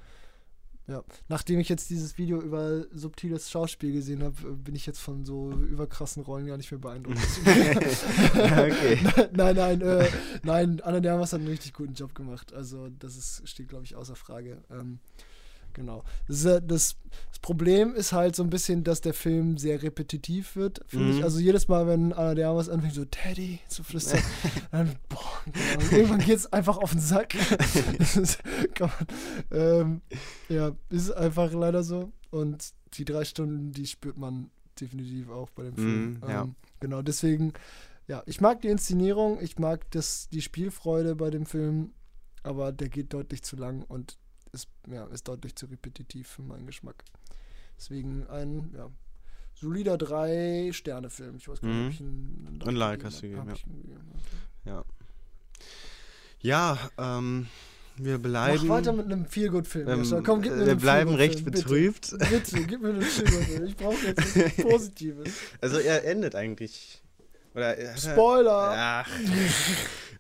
ja, nachdem ich jetzt dieses Video über subtiles Schauspiel gesehen habe, bin ich jetzt von so überkrassen Rollen gar nicht mehr beeindruckt. (laughs) (laughs) okay. nein, nein, äh, nein, Anna de Armas hat einen richtig guten Job gemacht. Also, das ist, steht, glaube ich, außer Frage. Ähm, genau. Das, das, das, Problem ist halt so ein bisschen, dass der Film sehr repetitiv wird, finde mhm. ich. Also jedes Mal, wenn einer der was anfängt, so Teddy zu flüstern, (laughs) dann, boah, genau. irgendwann geht es einfach auf den Sack. (laughs) man, ähm, ja, ist einfach leider so. Und die drei Stunden, die spürt man definitiv auch bei dem Film. Mm, ja. ähm, genau, deswegen, ja, ich mag die Inszenierung, ich mag das, die Spielfreude bei dem Film, aber der geht deutlich zu lang und ist, ja, ist deutlich zu repetitiv für meinen Geschmack. Deswegen ein, ja, solider Drei-Sterne-Film. Ich weiß gar nicht, mhm. ob ich einen, einen Like hast du gegeben, ja. Ja, ja ähm, wir bleiben. Mach weiter mit einem Feelgood-Film. Ähm, Komm, gib mir wir bleiben recht betrübt. Bitte, bitte, gib mir einen Feelgood-Film. Ich brauche jetzt was (laughs) Positives. Also er endet eigentlich. Oder, Spoiler! Ach.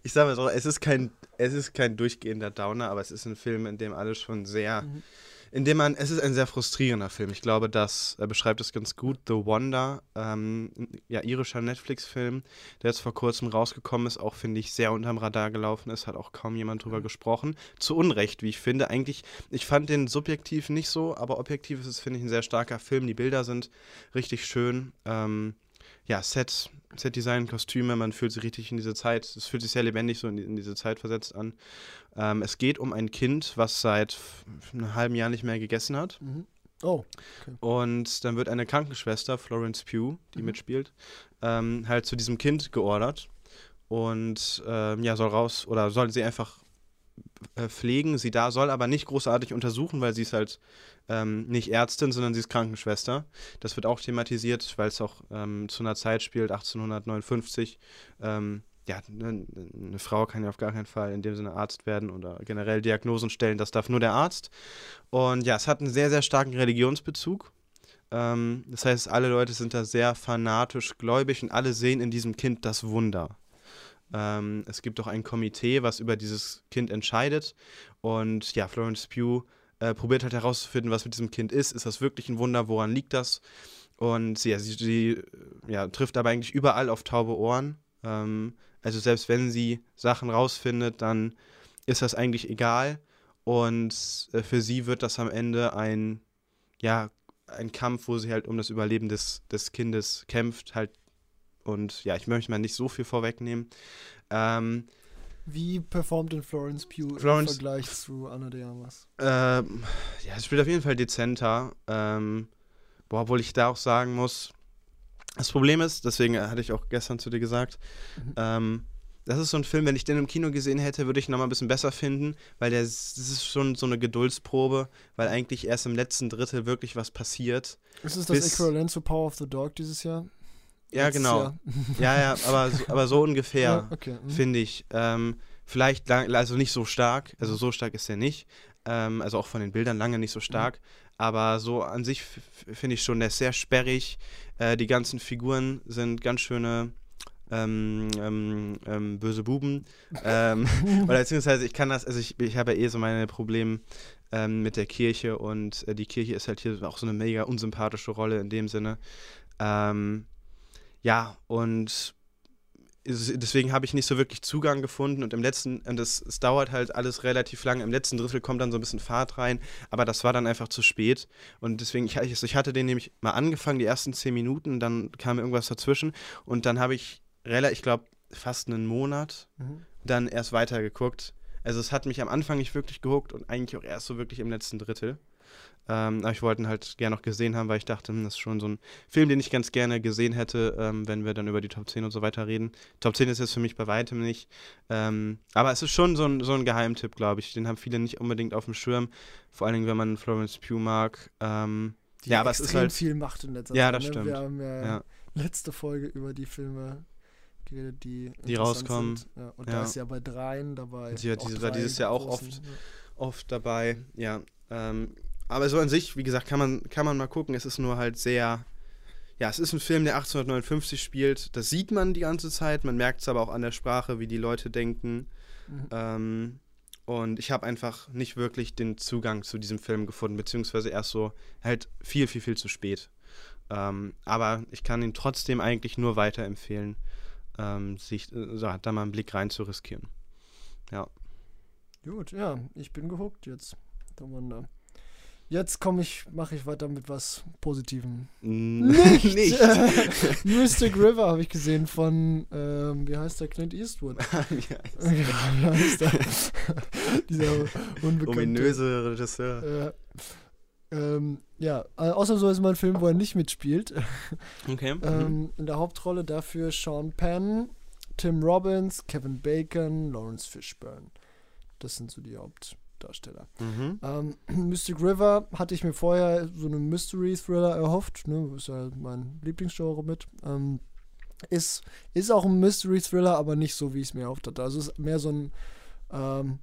Ich sag mal so, es ist kein, es ist kein durchgehender Downer, aber es ist ein Film, in dem alles schon sehr. Mhm in dem man, es ist ein sehr frustrierender Film. Ich glaube, das er beschreibt es ganz gut. The Wonder, ähm, ja, irischer Netflix-Film, der jetzt vor kurzem rausgekommen ist, auch finde ich sehr unterm Radar gelaufen ist, hat auch kaum jemand drüber gesprochen. Zu Unrecht, wie ich finde. Eigentlich, ich fand den subjektiv nicht so, aber objektiv ist es, finde ich, ein sehr starker Film. Die Bilder sind richtig schön. Ähm, ja, Set, Set-Design, Kostüme, man fühlt sich richtig in diese Zeit, es fühlt sich sehr lebendig so in, in diese Zeit versetzt an. Ähm, es geht um ein Kind, was seit einem halben Jahr nicht mehr gegessen hat. Mhm. Oh. Okay. Und dann wird eine Krankenschwester, Florence Pugh, die mhm. mitspielt, ähm, halt zu diesem Kind geordert. Und ähm, ja, soll raus oder soll sie einfach pflegen, sie da, soll aber nicht großartig untersuchen, weil sie ist halt ähm, nicht Ärztin, sondern sie ist Krankenschwester. Das wird auch thematisiert, weil es auch ähm, zu einer Zeit spielt, 1859. Ähm, ja, eine, eine Frau kann ja auf gar keinen Fall in dem Sinne Arzt werden oder generell Diagnosen stellen, das darf nur der Arzt. Und ja, es hat einen sehr, sehr starken Religionsbezug. Ähm, das heißt, alle Leute sind da sehr fanatisch gläubig und alle sehen in diesem Kind das Wunder. Ähm, es gibt auch ein Komitee, was über dieses Kind entscheidet. Und ja, Florence Pugh äh, probiert halt herauszufinden, was mit diesem Kind ist. Ist das wirklich ein Wunder? Woran liegt das? Und ja, sie, sie ja, trifft aber eigentlich überall auf taube Ohren. Ähm, also selbst wenn sie Sachen rausfindet, dann ist das eigentlich egal. Und äh, für sie wird das am Ende ein, ja, ein Kampf, wo sie halt um das Überleben des, des Kindes kämpft, halt und ja, ich möchte mal nicht so viel vorwegnehmen. Ähm, Wie performt denn Florence Pugh Florence, im Vergleich zu Anna de Armas? Ähm, ja, es spielt auf jeden Fall dezenter. Ähm, boah, obwohl ich da auch sagen muss, das Problem ist, deswegen hatte ich auch gestern zu dir gesagt, mhm. ähm, das ist so ein Film, wenn ich den im Kino gesehen hätte, würde ich ihn nochmal ein bisschen besser finden, weil der, das ist schon so eine Geduldsprobe, weil eigentlich erst im letzten Drittel wirklich was passiert. Ist es das Äquivalent zu Power of the Dog dieses Jahr? Ja, genau. Ja, ja, aber, so, aber so ungefähr, (laughs) ja, okay. mhm. finde ich. Ähm, vielleicht, lang, also nicht so stark, also so stark ist er nicht. Ähm, also auch von den Bildern lange nicht so stark. Mhm. Aber so an sich finde ich schon, der ist sehr sperrig. Äh, die ganzen Figuren sind ganz schöne. Ähm, ähm, ähm, böse Buben. ähm, (laughs) oder beziehungsweise ich kann das, also ich, ich habe ja eh so meine Probleme ähm, mit der Kirche und äh, die Kirche ist halt hier auch so eine mega unsympathische Rolle in dem Sinne. Ähm, ja, und deswegen habe ich nicht so wirklich Zugang gefunden und im letzten, und es, es dauert halt alles relativ lang, im letzten Drittel kommt dann so ein bisschen Fahrt rein, aber das war dann einfach zu spät und deswegen, ich, ich hatte den nämlich mal angefangen, die ersten zehn Minuten, dann kam irgendwas dazwischen und dann habe ich relativ, ich glaube, fast einen Monat mhm. dann erst weitergeguckt. Also es hat mich am Anfang nicht wirklich gehuckt und eigentlich auch erst so wirklich im letzten Drittel. Ähm, aber ich wollte ihn halt gerne noch gesehen haben, weil ich dachte, hm, das ist schon so ein Film, den ich ganz gerne gesehen hätte, ähm, wenn wir dann über die Top 10 und so weiter reden. Top 10 ist jetzt für mich bei weitem nicht. Ähm, aber es ist schon so ein, so ein Geheimtipp, glaube ich. Den haben viele nicht unbedingt auf dem Schirm. Vor allen Dingen, wenn man Florence Pugh mag. Ähm, ja, aber es ist halt viel macht in letzter Zeit. Ja, das ne? stimmt. Wir haben ja, ja, letzte Folge über die Filme geredet, die, die rauskommen. Ja, und ja. da ist ja bei dreien dabei. Sie hat diese, war dieses Jahr auch oft, oft dabei. Ja, ähm, aber so an sich, wie gesagt, kann man, kann man mal gucken. Es ist nur halt sehr. Ja, es ist ein Film, der 1859 spielt. Das sieht man die ganze Zeit. Man merkt es aber auch an der Sprache, wie die Leute denken. Mhm. Ähm, und ich habe einfach nicht wirklich den Zugang zu diesem Film gefunden, beziehungsweise erst so halt viel, viel, viel zu spät. Ähm, aber ich kann ihn trotzdem eigentlich nur weiterempfehlen, ähm, sich äh, so, da mal einen Blick rein zu riskieren. Ja. Gut, ja, ich bin gehuckt jetzt. Wunder. Jetzt komme ich, mache ich weiter mit was Positivem. Nicht! (laughs) nicht. (laughs) Mystic River habe ich gesehen von, ähm, wie heißt der, Clint Eastwood. (laughs) ja, wie heißt der? Dieser unbekannte. ominöse Regisseur. Äh, ähm, ja, äh, außer so ist mal ein Film, wo er nicht mitspielt. (laughs) Okay. mhm. Ähm, in der Hauptrolle dafür Sean Penn, Tim Robbins, Kevin Bacon, Lawrence Fishburne. Das sind so die Hauptdarsteller. Mhm. Ähm, (clears throat) Mystic River hatte ich mir vorher so einen Mystery-Thriller erhofft. Ne? Ist ja mein Lieblingsgenre mit. Ähm, ist, ist auch ein Mystery-Thriller, aber nicht so, wie ich es mir erhofft hatte. Also es ist mehr so ein ähm,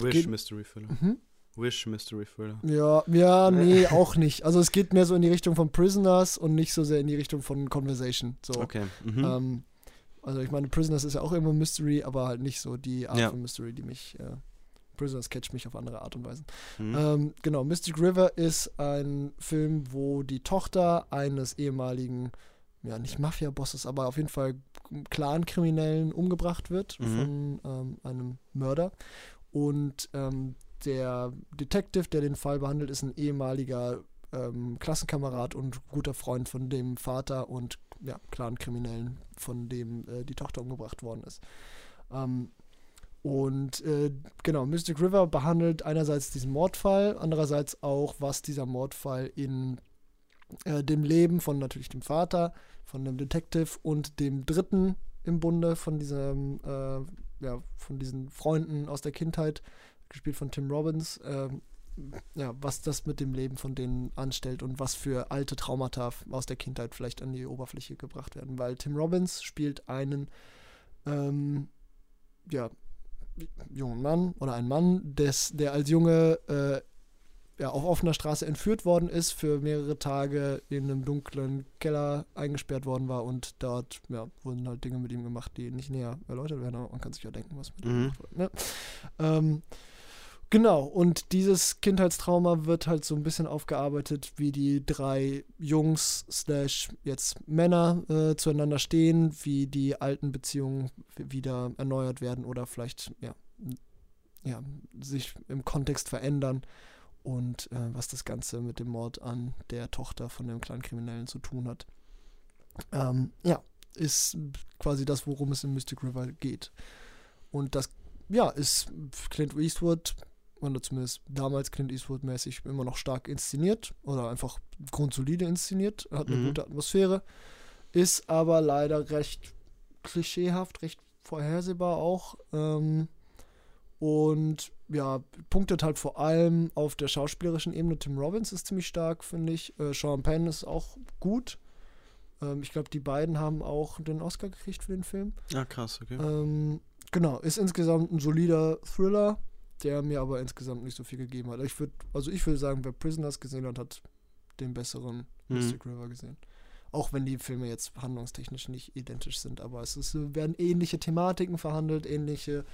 Wish geht- Mystery Thriller. mhm. Wish Mystery Thriller. Ja, ja, nee, auch nicht. Also es geht mehr so in die Richtung von Prisoners und nicht so sehr in die Richtung von Conversation. So. Okay. Mhm. Ähm, also ich meine, Prisoners ist ja auch immer Mystery, aber halt nicht so die Art Ja. von Mystery, die mich. Äh, Prisoners catcht mich auf andere Art und Weise. mhm. Ähm, genau, Mystic River ist ein Film, wo die Tochter eines ehemaligen, ja nicht Mafia-Bosses, aber auf jeden Fall Clan-Kriminellen umgebracht wird Mhm. von ähm, einem Mörder. Und ähm, der Detective, der den Fall behandelt, ist ein ehemaliger ähm, Klassenkamerad und guter Freund von dem Vater und ja, Clan-Kriminellen, von dem äh, die Tochter umgebracht worden ist. Ähm, und äh, genau, Mystic River behandelt einerseits diesen Mordfall, andererseits auch, was dieser Mordfall in äh, dem Leben von natürlich dem Vater, von dem Detective und dem Dritten im Bunde von diesem, äh, ja, von diesen Freunden aus der Kindheit, gespielt von Tim Robbins, ähm, ja, was das mit dem Leben von denen anstellt und was für alte Traumata aus der Kindheit vielleicht an die Oberfläche gebracht werden. Weil Tim Robbins spielt einen, ähm, ja, jungen Mann oder einen Mann, des, der als Junge äh, ja, auf offener Straße entführt worden ist, für mehrere Tage in einem dunklen Keller eingesperrt worden war und dort ja, wurden halt Dinge mit ihm gemacht, die nicht näher erläutert werden, aber man kann sich ja denken, was mit ihm Mhm. gemacht wurde. Ne? Ähm, genau, und dieses Kindheitstrauma wird halt so ein bisschen aufgearbeitet, wie die drei Jungs slash jetzt Männer äh, zueinander stehen, wie die alten Beziehungen wieder erneuert werden oder vielleicht ja, ja, sich im Kontext verändern und äh, was das Ganze mit dem Mord an der Tochter von dem kleinen Kriminellen zu tun hat. Ähm, ja, ist quasi das, worum es in Mystic River geht. Und das, ja, ist Clint Eastwood, oder zumindest damals Clint Eastwood-mäßig, immer noch stark inszeniert oder einfach grundsolide inszeniert, hat eine Mhm. gute Atmosphäre, ist aber leider recht klischeehaft, recht vorhersehbar auch. Ähm, und ja, punktet halt vor allem auf der schauspielerischen Ebene. Tim Robbins ist ziemlich stark, finde ich. Äh, Sean Penn ist auch gut. Ähm, ich glaube, die beiden haben auch den Oscar gekriegt für den Film. Ah, krass, okay. Ähm, genau, ist insgesamt ein solider Thriller, der mir aber insgesamt nicht so viel gegeben hat. Ich würde, also ich würde sagen, wer Prisoners gesehen hat, hat den besseren Mhm. Mystic River gesehen. Auch wenn die Filme jetzt handlungstechnisch nicht identisch sind, aber es ist, werden ähnliche Thematiken verhandelt, ähnliche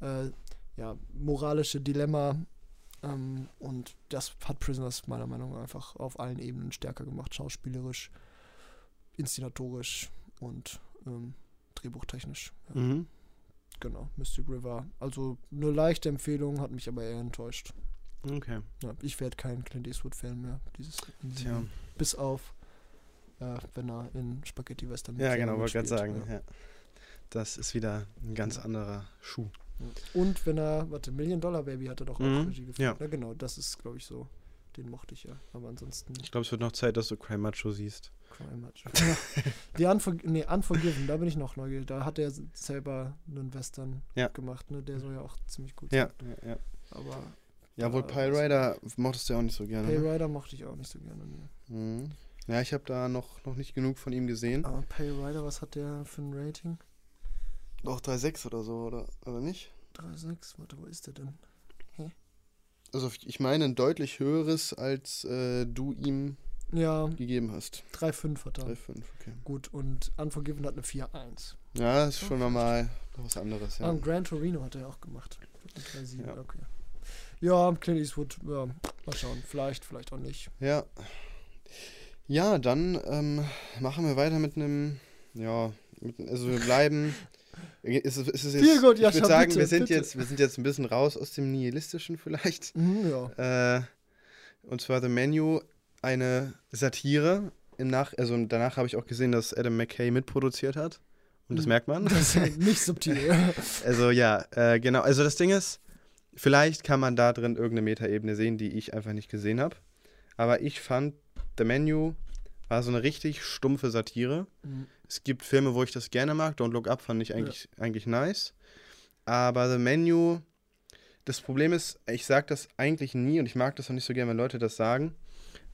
äh, ja, moralische Dilemma. Ähm, und das hat Prisoners meiner Meinung nach einfach auf allen Ebenen stärker gemacht, schauspielerisch, inszenatorisch und ähm, drehbuchtechnisch. Ja. Mhm. Genau, Mystic River. Also eine leichte Empfehlung, hat mich aber eher enttäuscht. Okay. Ja, ich werde kein Clint Eastwood-Fan mehr. Dieses, Tja. Bis auf, äh, wenn er in Spaghetti Western Ja, genau, wollte gerade mitspielt, sagen. ja. Ja. Das ist wieder ein ganz anderer Schuh. Und wenn er, warte, Million Dollar Baby hat er doch auch Mhm, Regie geführt. ja. Ja, genau, das ist, glaube ich, so. Den mochte ich ja. Aber ansonsten Ich glaube, es wird noch Zeit, dass du Cry Macho siehst. Cry Much. Ja. Die Unfor nee, Unforgiven, da bin ich noch neugierig. Da hat er selber einen Western Ja. gemacht, ne? Der soll ja auch ziemlich gut Ja, sein. ja, ja. Aber Ja, wohl Pile Rider mochtest du ja auch nicht so gerne. Pay Ne? Rider mochte ich auch nicht so gerne. Nee. Mhm. Ja, ich habe da noch, noch nicht genug von ihm gesehen. Aber Pay Rider, was hat der für ein Rating? Doch 3,6 oder so, oder, oder nicht? 3,6, warte, wo ist der denn? Also ich meine ein deutlich höheres, als äh, du ihm Ja, gegeben hast. 3,5 hat er. 3,5, okay. Gut, und Unforgiven hat eine 4,1. Ja, ist schon nochmal noch was anderes, Ah, ja. und Gran Torino hat er ja auch gemacht. Mit 3,7, Ja. okay. Ja, Clint Eastwood, ja, mal schauen. Vielleicht, vielleicht auch nicht. Ja. Ja, dann ähm, machen wir weiter mit einem, ja, mit, also wir bleiben. Ist, es- ist es jetzt, gut, ich Jascha, würde sagen, bitte, wir sind bitte. jetzt, wir sind jetzt ein bisschen raus aus dem Nihilistischen vielleicht. Mhm, ja. Äh, Und zwar The Menu, eine Satire. Im Nach also danach habe ich auch gesehen, dass Adam McKay mitproduziert hat. Und das Mhm. merkt man. (laughs) Das ist nicht subtil. (laughs) Also ja, äh, genau. Also das Ding ist, vielleicht kann man da drin irgendeine Metaebene sehen, die ich einfach nicht gesehen habe. Aber ich fand, The Menu war so eine richtig stumpfe Satire. Mhm. Es gibt Filme, wo ich das gerne mag. Don't Look Up fand ich eigentlich, eigentlich nice. Aber The Menu, das Problem ist, ich sage das eigentlich nie und ich mag das auch nicht so gerne, wenn Leute das sagen.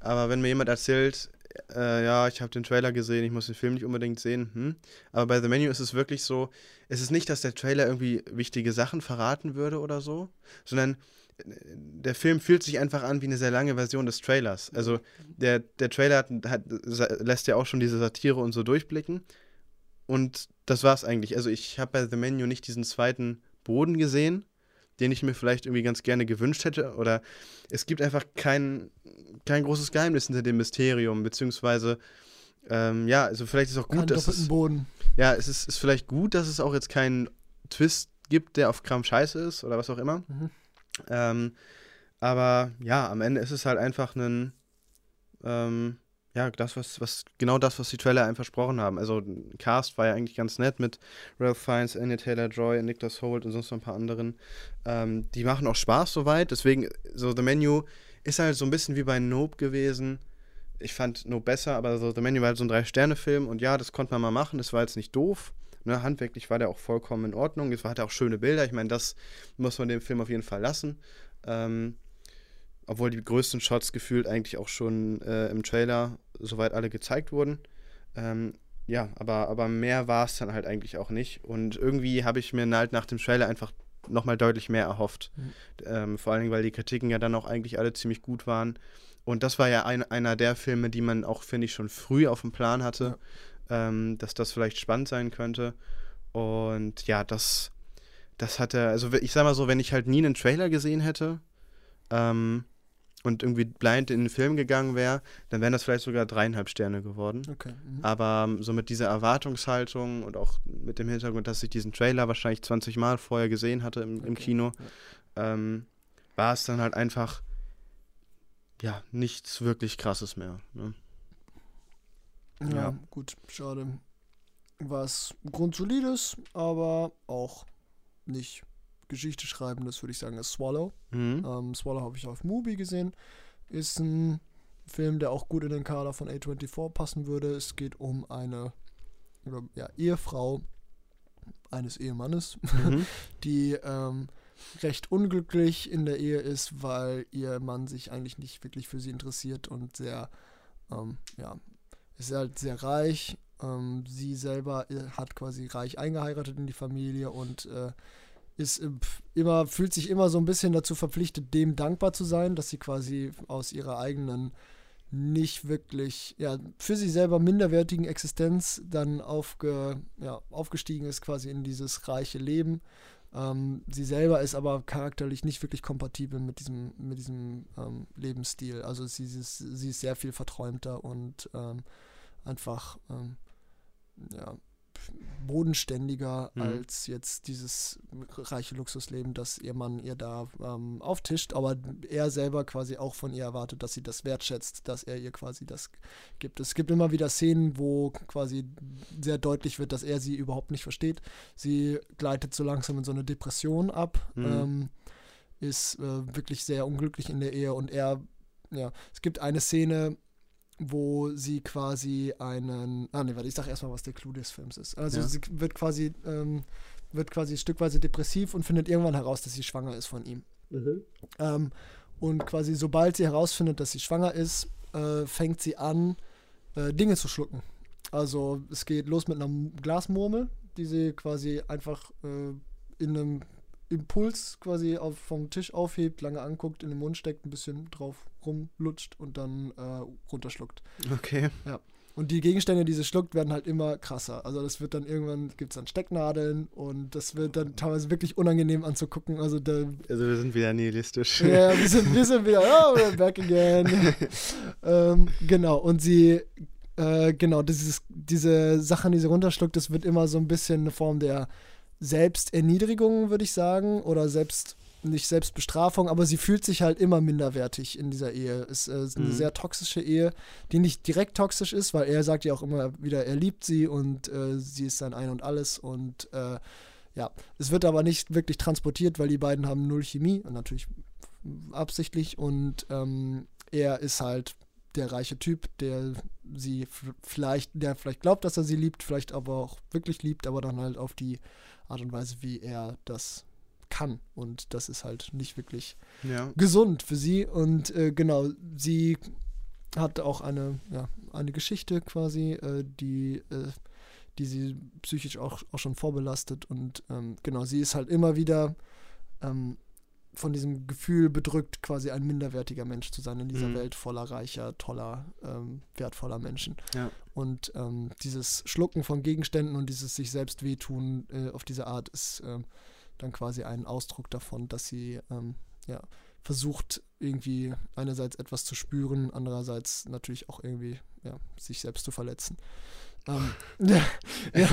Aber wenn mir jemand erzählt, äh, ja, ich habe den Trailer gesehen, ich muss den Film nicht unbedingt sehen. Hm? Aber bei The Menu ist es wirklich so, es ist nicht, dass der Trailer irgendwie wichtige Sachen verraten würde oder so, sondern der Film fühlt sich einfach an wie eine sehr lange Version des Trailers. Also der, der Trailer hat, hat, lässt ja auch schon diese Satire und so durchblicken. Und das war's eigentlich. Also ich habe bei The Menu nicht diesen zweiten Boden gesehen, den ich mir vielleicht irgendwie ganz gerne gewünscht hätte. Oder es gibt einfach kein, kein großes Geheimnis hinter dem Mysterium, beziehungsweise ähm, ja, also vielleicht ist auch gut, dass doppelten es, Boden. ja, es ist, ist vielleicht gut, dass es auch jetzt keinen Twist gibt, der auf Kram scheiße ist oder was auch immer. Mhm. Ähm, aber ja, am Ende ist es halt einfach ein, ähm, ja, das, was, was, genau das, was die Trailer einem versprochen haben. Also, Cast war ja eigentlich ganz nett mit Ralph Fiennes, Anya Taylor-Joy, Nicholas Holt und sonst noch ein paar anderen. Ähm, die machen auch Spaß soweit, deswegen, so The Menu ist halt so ein bisschen wie bei Nope gewesen. Ich fand Nope besser, aber so The Menu war halt so ein Drei-Sterne-Film und ja, das konnte man mal machen, das war jetzt nicht doof. Ne, handwerklich war der auch vollkommen in Ordnung. Es hatte auch schöne Bilder. Ich meine, das muss man dem Film auf jeden Fall lassen. Ähm, obwohl die größten Shots gefühlt eigentlich auch schon äh, im Trailer soweit alle gezeigt wurden. Ähm, ja, aber, aber mehr war es dann halt eigentlich auch nicht. Und irgendwie habe ich mir halt nach dem Trailer einfach nochmal deutlich mehr erhofft. Mhm. Ähm, vor allen Dingen, weil die Kritiken ja dann auch eigentlich alle ziemlich gut waren. Und das war ja ein, einer der Filme, die man auch, finde ich, schon früh auf dem Plan hatte, ähm, dass das vielleicht spannend sein könnte. Und ja, das, das hatte, also ich sag mal so, wenn ich halt nie einen Trailer gesehen hätte, ähm, und irgendwie blind in den Film gegangen wäre, dann wären das vielleicht sogar dreieinhalb Sterne geworden. Okay. Mhm. Aber ähm, so mit dieser Erwartungshaltung und auch mit dem Hintergrund, dass ich diesen Trailer wahrscheinlich 20 Mal vorher gesehen hatte im, im Okay, Kino, ähm, war es dann halt einfach, ja, nichts wirklich krasses mehr. Ne? Ja, Ja. gut, schade. Was grundsolides, aber auch nicht Geschichte schreibendes, würde ich sagen, ist Swallow. Mhm. Ähm, Swallow habe ich auf Mubi gesehen. Ist ein Film, der auch gut in den Kader von A24 passen würde. Es geht um eine ja, Ehefrau eines Ehemannes, Mhm. (laughs) die ähm, recht unglücklich in der Ehe ist, weil ihr Mann sich eigentlich nicht wirklich für sie interessiert und sehr, ähm, ja, ist halt sehr reich. Ähm, sie selber äh, hat quasi reich eingeheiratet in die Familie und äh, ist im- immer, fühlt sich immer so ein bisschen dazu verpflichtet, dem dankbar zu sein, dass sie quasi aus ihrer eigenen nicht wirklich, ja, für sie selber minderwertigen Existenz dann aufge, ja, aufgestiegen ist quasi in dieses reiche Leben. Ähm, sie selber ist aber charakterlich nicht wirklich kompatibel mit diesem, mit diesem ähm, Lebensstil. Also sie, ist, sie ist sehr viel verträumter und ähm, einfach ähm, ja, bodenständiger Mhm. als jetzt dieses reiche Luxusleben, das ihr Mann ihr da ähm, auftischt, aber er selber quasi auch von ihr erwartet, dass sie das wertschätzt, dass er ihr quasi das gibt. Es gibt immer wieder Szenen, wo quasi sehr deutlich wird, dass er sie überhaupt nicht versteht. Sie gleitet so langsam in so eine Depression ab, Mhm. ähm, ist äh, wirklich sehr unglücklich in der Ehe und er, ja, es gibt eine Szene, wo sie quasi einen. Ah, nee, warte, ich sag erstmal, was der Clou des Films ist. Also Ja. sie wird quasi, ähm, wird quasi stückweise depressiv und findet irgendwann heraus, dass sie schwanger ist von ihm. Ähm, und quasi, sobald sie herausfindet, dass sie schwanger ist, äh, fängt sie an, äh, Dinge zu schlucken. Also es geht los mit einer Glasmurmel, die sie quasi einfach äh, in einem Impuls quasi auf, vom Tisch aufhebt, lange anguckt, in den Mund steckt, ein bisschen drauf rumlutscht und dann äh, runterschluckt. Okay. Und die Gegenstände, die sie schluckt, werden halt immer krasser. Also das wird dann irgendwann, gibt es dann Stecknadeln und das wird dann teilweise wirklich unangenehm anzugucken. Also da Also wir sind wieder nihilistisch. ja, wir sind, wir sind wieder, oh, we're back again. (laughs) ähm, genau, und sie, äh, genau, dieses, diese Sachen, die sie runterschluckt, das wird immer so ein bisschen eine Form der Selbsterniedrigung, würde ich sagen, oder selbst, nicht Selbstbestrafung, aber sie fühlt sich halt immer minderwertig in dieser Ehe. Es äh, ist eine Mhm. sehr toxische Ehe, die nicht direkt toxisch ist, weil er sagt ja auch immer wieder, er liebt sie und äh, sie ist sein Ein und Alles und äh, ja, es wird aber nicht wirklich transportiert, weil die beiden haben null Chemie und natürlich absichtlich und ähm, er ist halt der reiche Typ, der sie vielleicht, der vielleicht glaubt, dass er sie liebt, vielleicht aber auch wirklich liebt, aber dann halt auf die Art und Weise, wie er das kann. Und das ist halt nicht wirklich Ja. gesund für sie. Und äh, genau, sie hat auch eine, ja, eine Geschichte quasi, äh, die, äh, die sie psychisch auch, auch schon vorbelastet. Und ähm, genau, sie ist halt immer wieder ähm, von diesem Gefühl bedrückt, quasi ein minderwertiger Mensch zu sein in dieser Mhm. Welt voller reicher, toller, ähm, wertvoller Menschen. Ja. Und ähm, dieses Schlucken von Gegenständen und dieses sich selbst wehtun äh, auf diese Art ist ähm, dann quasi ein Ausdruck davon, dass sie ähm, ja, versucht, irgendwie einerseits etwas zu spüren, andererseits natürlich auch irgendwie ja, sich selbst zu verletzen. Ähm, (laughs) ja,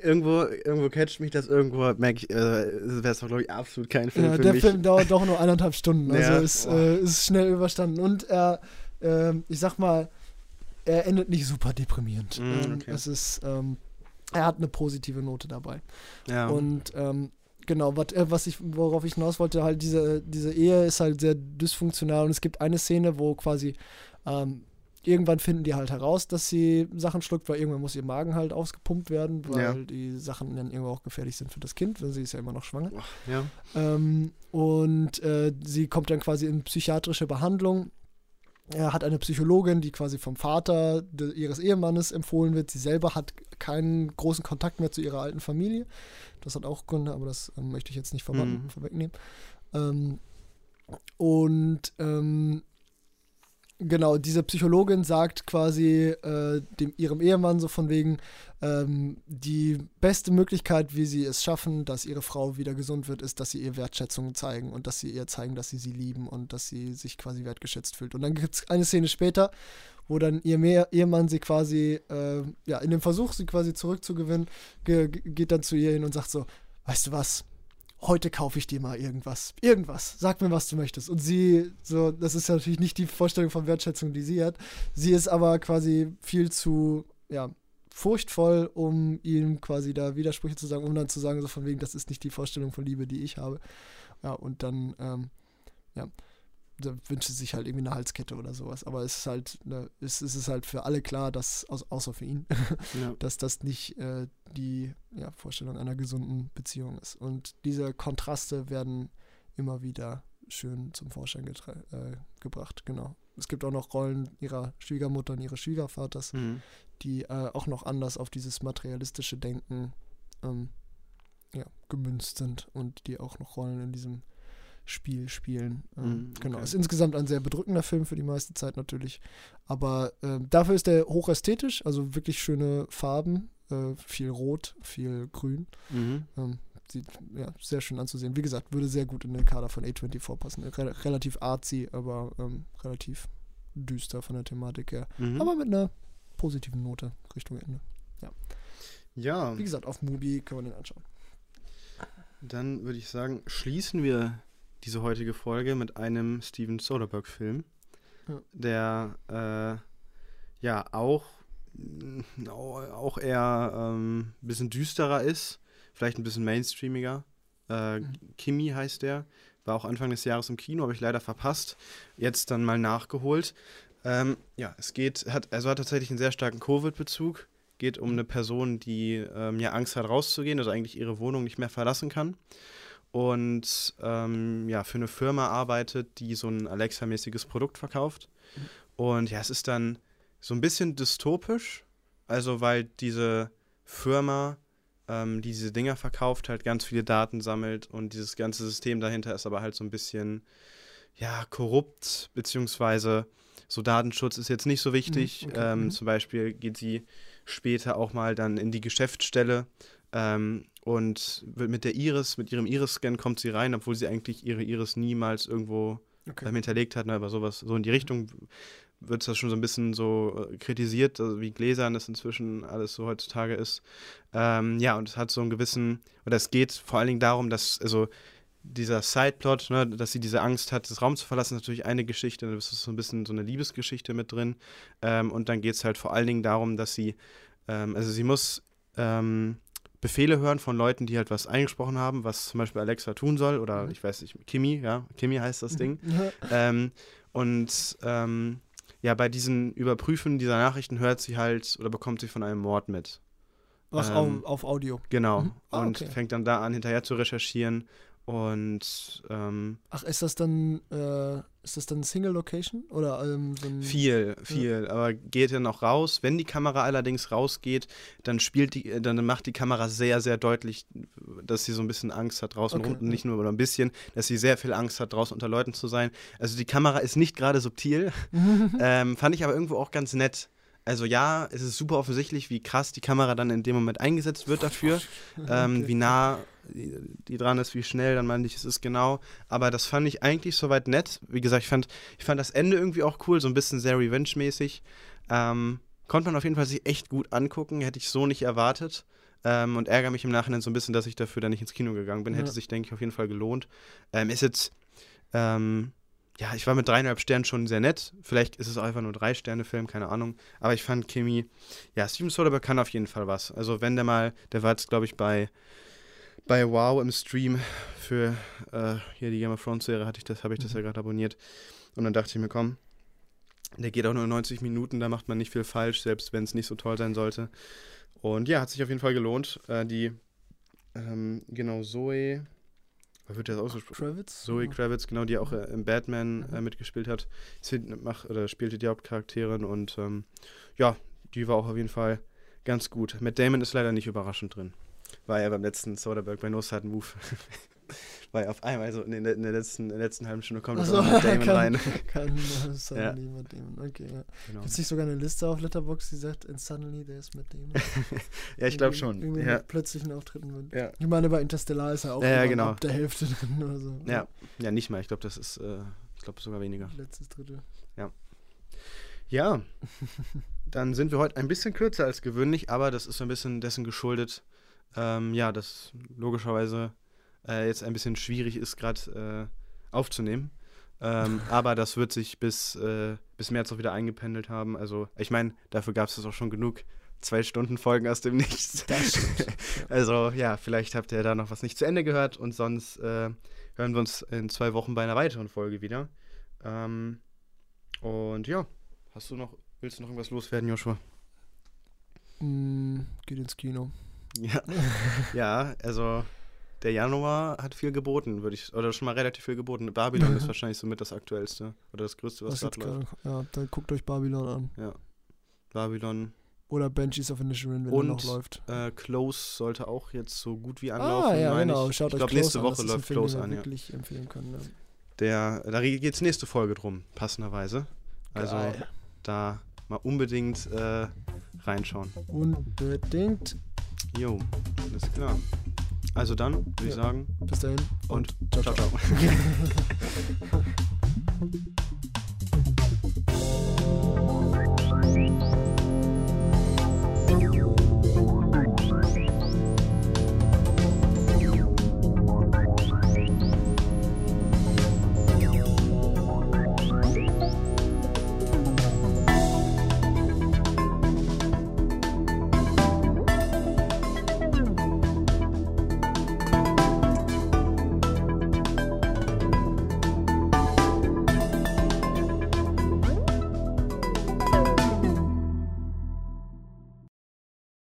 Irgendwo, irgendwo catcht mich das, irgendwo merke ich, äh, wäre es doch, glaube ich, absolut kein Film ja, der mich. Film dauert doch nur eineinhalb Stunden, also Ja, ist, äh, ist schnell überstanden. Und er, ähm, ich sag mal, er endet nicht super deprimierend. Mm, ähm, okay. Es ist, ähm, er hat eine positive Note dabei. ja. Und ähm, genau, wat, äh, was ich, worauf ich hinaus wollte, halt diese, diese Ehe ist halt sehr dysfunktional und es gibt eine Szene, wo quasi ähm, irgendwann finden die halt heraus, dass sie Sachen schluckt, weil irgendwann muss ihr Magen halt ausgepumpt werden, weil Ja. die Sachen dann irgendwo auch gefährlich sind für das Kind, weil sie ist ja immer noch schwanger. ja. Ähm, und äh, sie kommt dann quasi in psychiatrische Behandlung. Er hat eine Psychologin, die quasi vom Vater de, ihres Ehemannes empfohlen wird. Sie selber hat keinen großen Kontakt mehr zu ihrer alten Familie. Das hat auch Gründe, aber das ähm, möchte ich jetzt nicht vorweg, Mhm. vorwegnehmen. Ähm, und ähm, genau, diese Psychologin sagt quasi äh, dem, ihrem Ehemann so von wegen, ähm, die beste Möglichkeit, wie sie es schaffen, dass ihre Frau wieder gesund wird, ist, dass sie ihr Wertschätzung zeigen und dass sie ihr zeigen, dass sie sie lieben und dass sie sich quasi wertgeschätzt fühlt. Und dann gibt es eine Szene später, wo dann ihr Mehr Ehemann sie quasi, äh, ja, in dem Versuch, sie quasi zurückzugewinnen, ge ge- geht dann zu ihr hin und sagt so, weißt du was, heute kaufe ich dir mal irgendwas. Irgendwas. Sag mir, was du möchtest. Und sie, so, das ist ja natürlich nicht die Vorstellung von Wertschätzung, die sie hat. Sie ist aber quasi viel zu, ja, furchtvoll, um ihm quasi da Widersprüche zu sagen, um dann zu sagen, so von wegen, das ist nicht die Vorstellung von Liebe, die ich habe. Ja, und dann, ähm, ja, da wünscht sie sich halt irgendwie eine Halskette oder sowas. Aber es ist halt, ne, es, es ist halt für alle klar, dass, au- außer für ihn, (laughs) ja. dass das nicht äh, die ja, Vorstellung einer gesunden Beziehung ist. Und diese Kontraste werden immer wieder schön zum Vorschein äh, gebracht, genau. Es gibt auch noch Rollen ihrer Schwiegermutter und ihres Schwiegervaters, Mhm. die äh, auch noch anders auf dieses materialistische Denken ähm, ja, gemünzt sind und die auch noch Rollen in diesem Spiel spielen. Ähm, Mhm, Genau. okay. Ist insgesamt ein sehr bedrückender Film für die meiste Zeit natürlich. Aber ähm, dafür ist er hochästhetisch, also wirklich schöne Farben, äh, viel Rot, viel Grün. Mhm. Ähm, sieht ja, sehr schön anzusehen. Wie gesagt, würde sehr gut in den Kader von A24 passen. Re relativ artsy, aber ähm, relativ düster von der Thematik her. Mhm. Aber mit einer positiven Note Richtung Ende. ja, Wie gesagt, auf Mubi können wir den anschauen. dann würde ich sagen, schließen wir diese heutige Folge mit einem Steven Soderbergh-Film, Ja. der äh, ja auch, au- auch eher ein ähm, bisschen düsterer ist, vielleicht ein bisschen mainstreamiger. Äh, Mhm. Kimi heißt der, war auch Anfang des Jahres im Kino, habe ich leider verpasst. Jetzt dann mal nachgeholt. Ähm, ja, es geht, hat, also hat tatsächlich einen sehr starken Covid-Bezug. Geht um eine Person, die ähm, ja Angst hat, rauszugehen, also eigentlich ihre Wohnung nicht mehr verlassen kann. Und ähm, ja, für eine Firma arbeitet, die so ein Alexa-mäßiges Produkt verkauft. Und ja, es ist dann so ein bisschen dystopisch, also weil diese Firma, ähm, die diese Dinger verkauft, halt ganz viele Daten sammelt und dieses ganze System dahinter ist aber halt so ein bisschen, ja, korrupt, beziehungsweise so Datenschutz ist jetzt nicht so wichtig. Mhm, okay, ähm, mhm. Zum Beispiel geht sie später auch mal dann in die Geschäftsstelle ähm, und mit der Iris, mit ihrem Iris-Scan kommt sie rein, obwohl sie eigentlich ihre Iris niemals irgendwo Okay. ähm, hinterlegt hat, ne, aber sowas, so in die Richtung wird das schon so ein bisschen so äh, kritisiert, also wie gläsern das inzwischen alles so heutzutage ist. Ähm, ja, und es hat so einen gewissen, oder es geht vor allen Dingen darum, dass, also dieser Sideplot, ne, dass sie diese Angst hat, das Raum zu verlassen, ist natürlich eine Geschichte. Da ist so ein bisschen so eine Liebesgeschichte mit drin. Ähm, und dann geht es halt vor allen Dingen darum, dass sie, ähm, also sie muss ähm, Befehle hören von Leuten, die halt was eingesprochen haben, was zum Beispiel Alexa tun soll. Oder Mhm. ich weiß nicht, Kimi, ja, Kimi heißt das Ding. ähm, und ähm, ja, bei diesen Überprüfen dieser Nachrichten hört sie halt oder bekommt sie von einem Mord mit. Was Ähm, auf, auf Audio. Genau. Mhm. Ah, und okay. fängt dann da an, hinterher zu recherchieren. Und ähm, Ach, ist das dann, äh, ist das dann Single Location? Oder ähm, so viel, viel. Aber geht dann auch raus. Wenn die Kamera allerdings rausgeht, dann spielt die, äh, dann macht die Kamera sehr, sehr deutlich, dass sie so ein bisschen Angst hat draußen Okay, ja. Nicht nur oder ein bisschen, dass sie sehr viel Angst hat, draußen unter Leuten zu sein. Also die Kamera ist nicht gerade subtil. (laughs) ähm, fand ich aber irgendwo auch ganz nett. Also ja, es ist super offensichtlich, wie krass die Kamera dann in dem Moment eingesetzt wird dafür. (laughs) ähm, Okay. wie nah die, dran ist, wie schnell, dann meine ich, es ist genau. Aber das fand ich eigentlich soweit nett. Wie gesagt, ich fand, ich fand das Ende irgendwie auch cool, so ein bisschen sehr Revenge-mäßig. Ähm, konnte man auf jeden Fall sich echt gut angucken, hätte ich so nicht erwartet. Ähm, und ärgere mich im Nachhinein so ein bisschen, dass ich dafür dann nicht ins Kino gegangen bin. Hätte Ja. sich, denke ich, auf jeden Fall gelohnt. Ähm, ist jetzt, ähm, ja, ich war mit dreieinhalb Sternen schon sehr nett. Vielleicht ist es auch einfach nur drei Sterne Film, keine Ahnung. Aber ich fand Kimi, ja, Steven Soderbergh kann auf jeden Fall was. Also wenn der mal, der war jetzt, glaube ich, bei bei Wow im Stream für äh, hier die Game of Thrones Serie hatte ich das, habe ich das ja gerade abonniert. Und dann dachte ich mir, komm, der geht auch nur 90 Minuten, da macht man nicht viel falsch, selbst wenn es nicht so toll sein sollte. Und ja, hat sich auf jeden Fall gelohnt. Äh, die, ähm, genau, Zoe, wie wird das ausgesprochen? Kravitz? Zoe Kravitz, genau, die auch äh, im Batman äh, Mhm. mitgespielt hat, sie oder spielte die Hauptcharakterin und ähm, ja, die war auch auf jeden Fall ganz gut. Matt Damon ist leider nicht überraschend drin. War ja beim letzten Soderbergh bei No Sudden Move. (laughs) war ja auf einmal, also in der, in der, letzten, in der letzten halben Stunde kommt so so, Matt Damon (laughs) kann- rein. Kann suddenly (laughs) Ja. Matt Damon. Okay, ja. Genau. Gibt es nicht sogar eine Liste auf Letterboxd, die sagt, and suddenly there's Matt Damon? Ja, ich glaube schon. Irgendwie Ja. mit plötzlichen Auftritten. Mit. Ja. Ich meine, bei Interstellar ist er auch Ja, ja, genau. ab der Hälfte drin oder so. ja, ja, nicht mal. Ich glaube, das ist, äh, ich glaube sogar weniger. Letztes Drittel. Ja, dann sind wir heute ein bisschen kürzer als gewöhnlich, aber das ist so ein bisschen dessen geschuldet, ähm, ja, dass logischerweise äh, jetzt ein bisschen schwierig ist, gerade äh, aufzunehmen. Ähm, (laughs) aber das wird sich bis, äh, bis März auch wieder eingependelt haben. Also, ich meine, dafür gab es auch schon genug zwei Stunden Folgen aus dem Nichts. Das. (laughs) Also, ja, vielleicht habt ihr da noch was nicht zu Ende gehört und sonst äh, hören wir uns in zwei Wochen bei einer weiteren Folge wieder. Ähm, und ja, hast du noch, willst du noch irgendwas loswerden, Joshua? Mm, geht ins Kino. Ja, ja also der Januar hat viel geboten, würde ich, oder schon mal relativ viel geboten. Babylon ist (laughs) wahrscheinlich somit das aktuellste oder das größte, was gerade läuft. ja, dann guckt euch Babylon an. Ja. Babylon. Oder Banshees of Inisherin, wenn Und, noch läuft. Äh, Close sollte auch jetzt so gut wie anlaufen. Ah, ja, genau. Ich, Schaut ich glaube, nächste an. Woche das läuft Film, Close an, ja. wirklich empfehlen können. Ja. Der, da geht es nächste Folge drum, passenderweise. Also Geil. da mal unbedingt äh, reinschauen. Unbedingt. Jo, alles klar. Also dann, würde ich Ja. sagen, Bis dahin. und ciao, ciao, ciao. ciao. (laughs)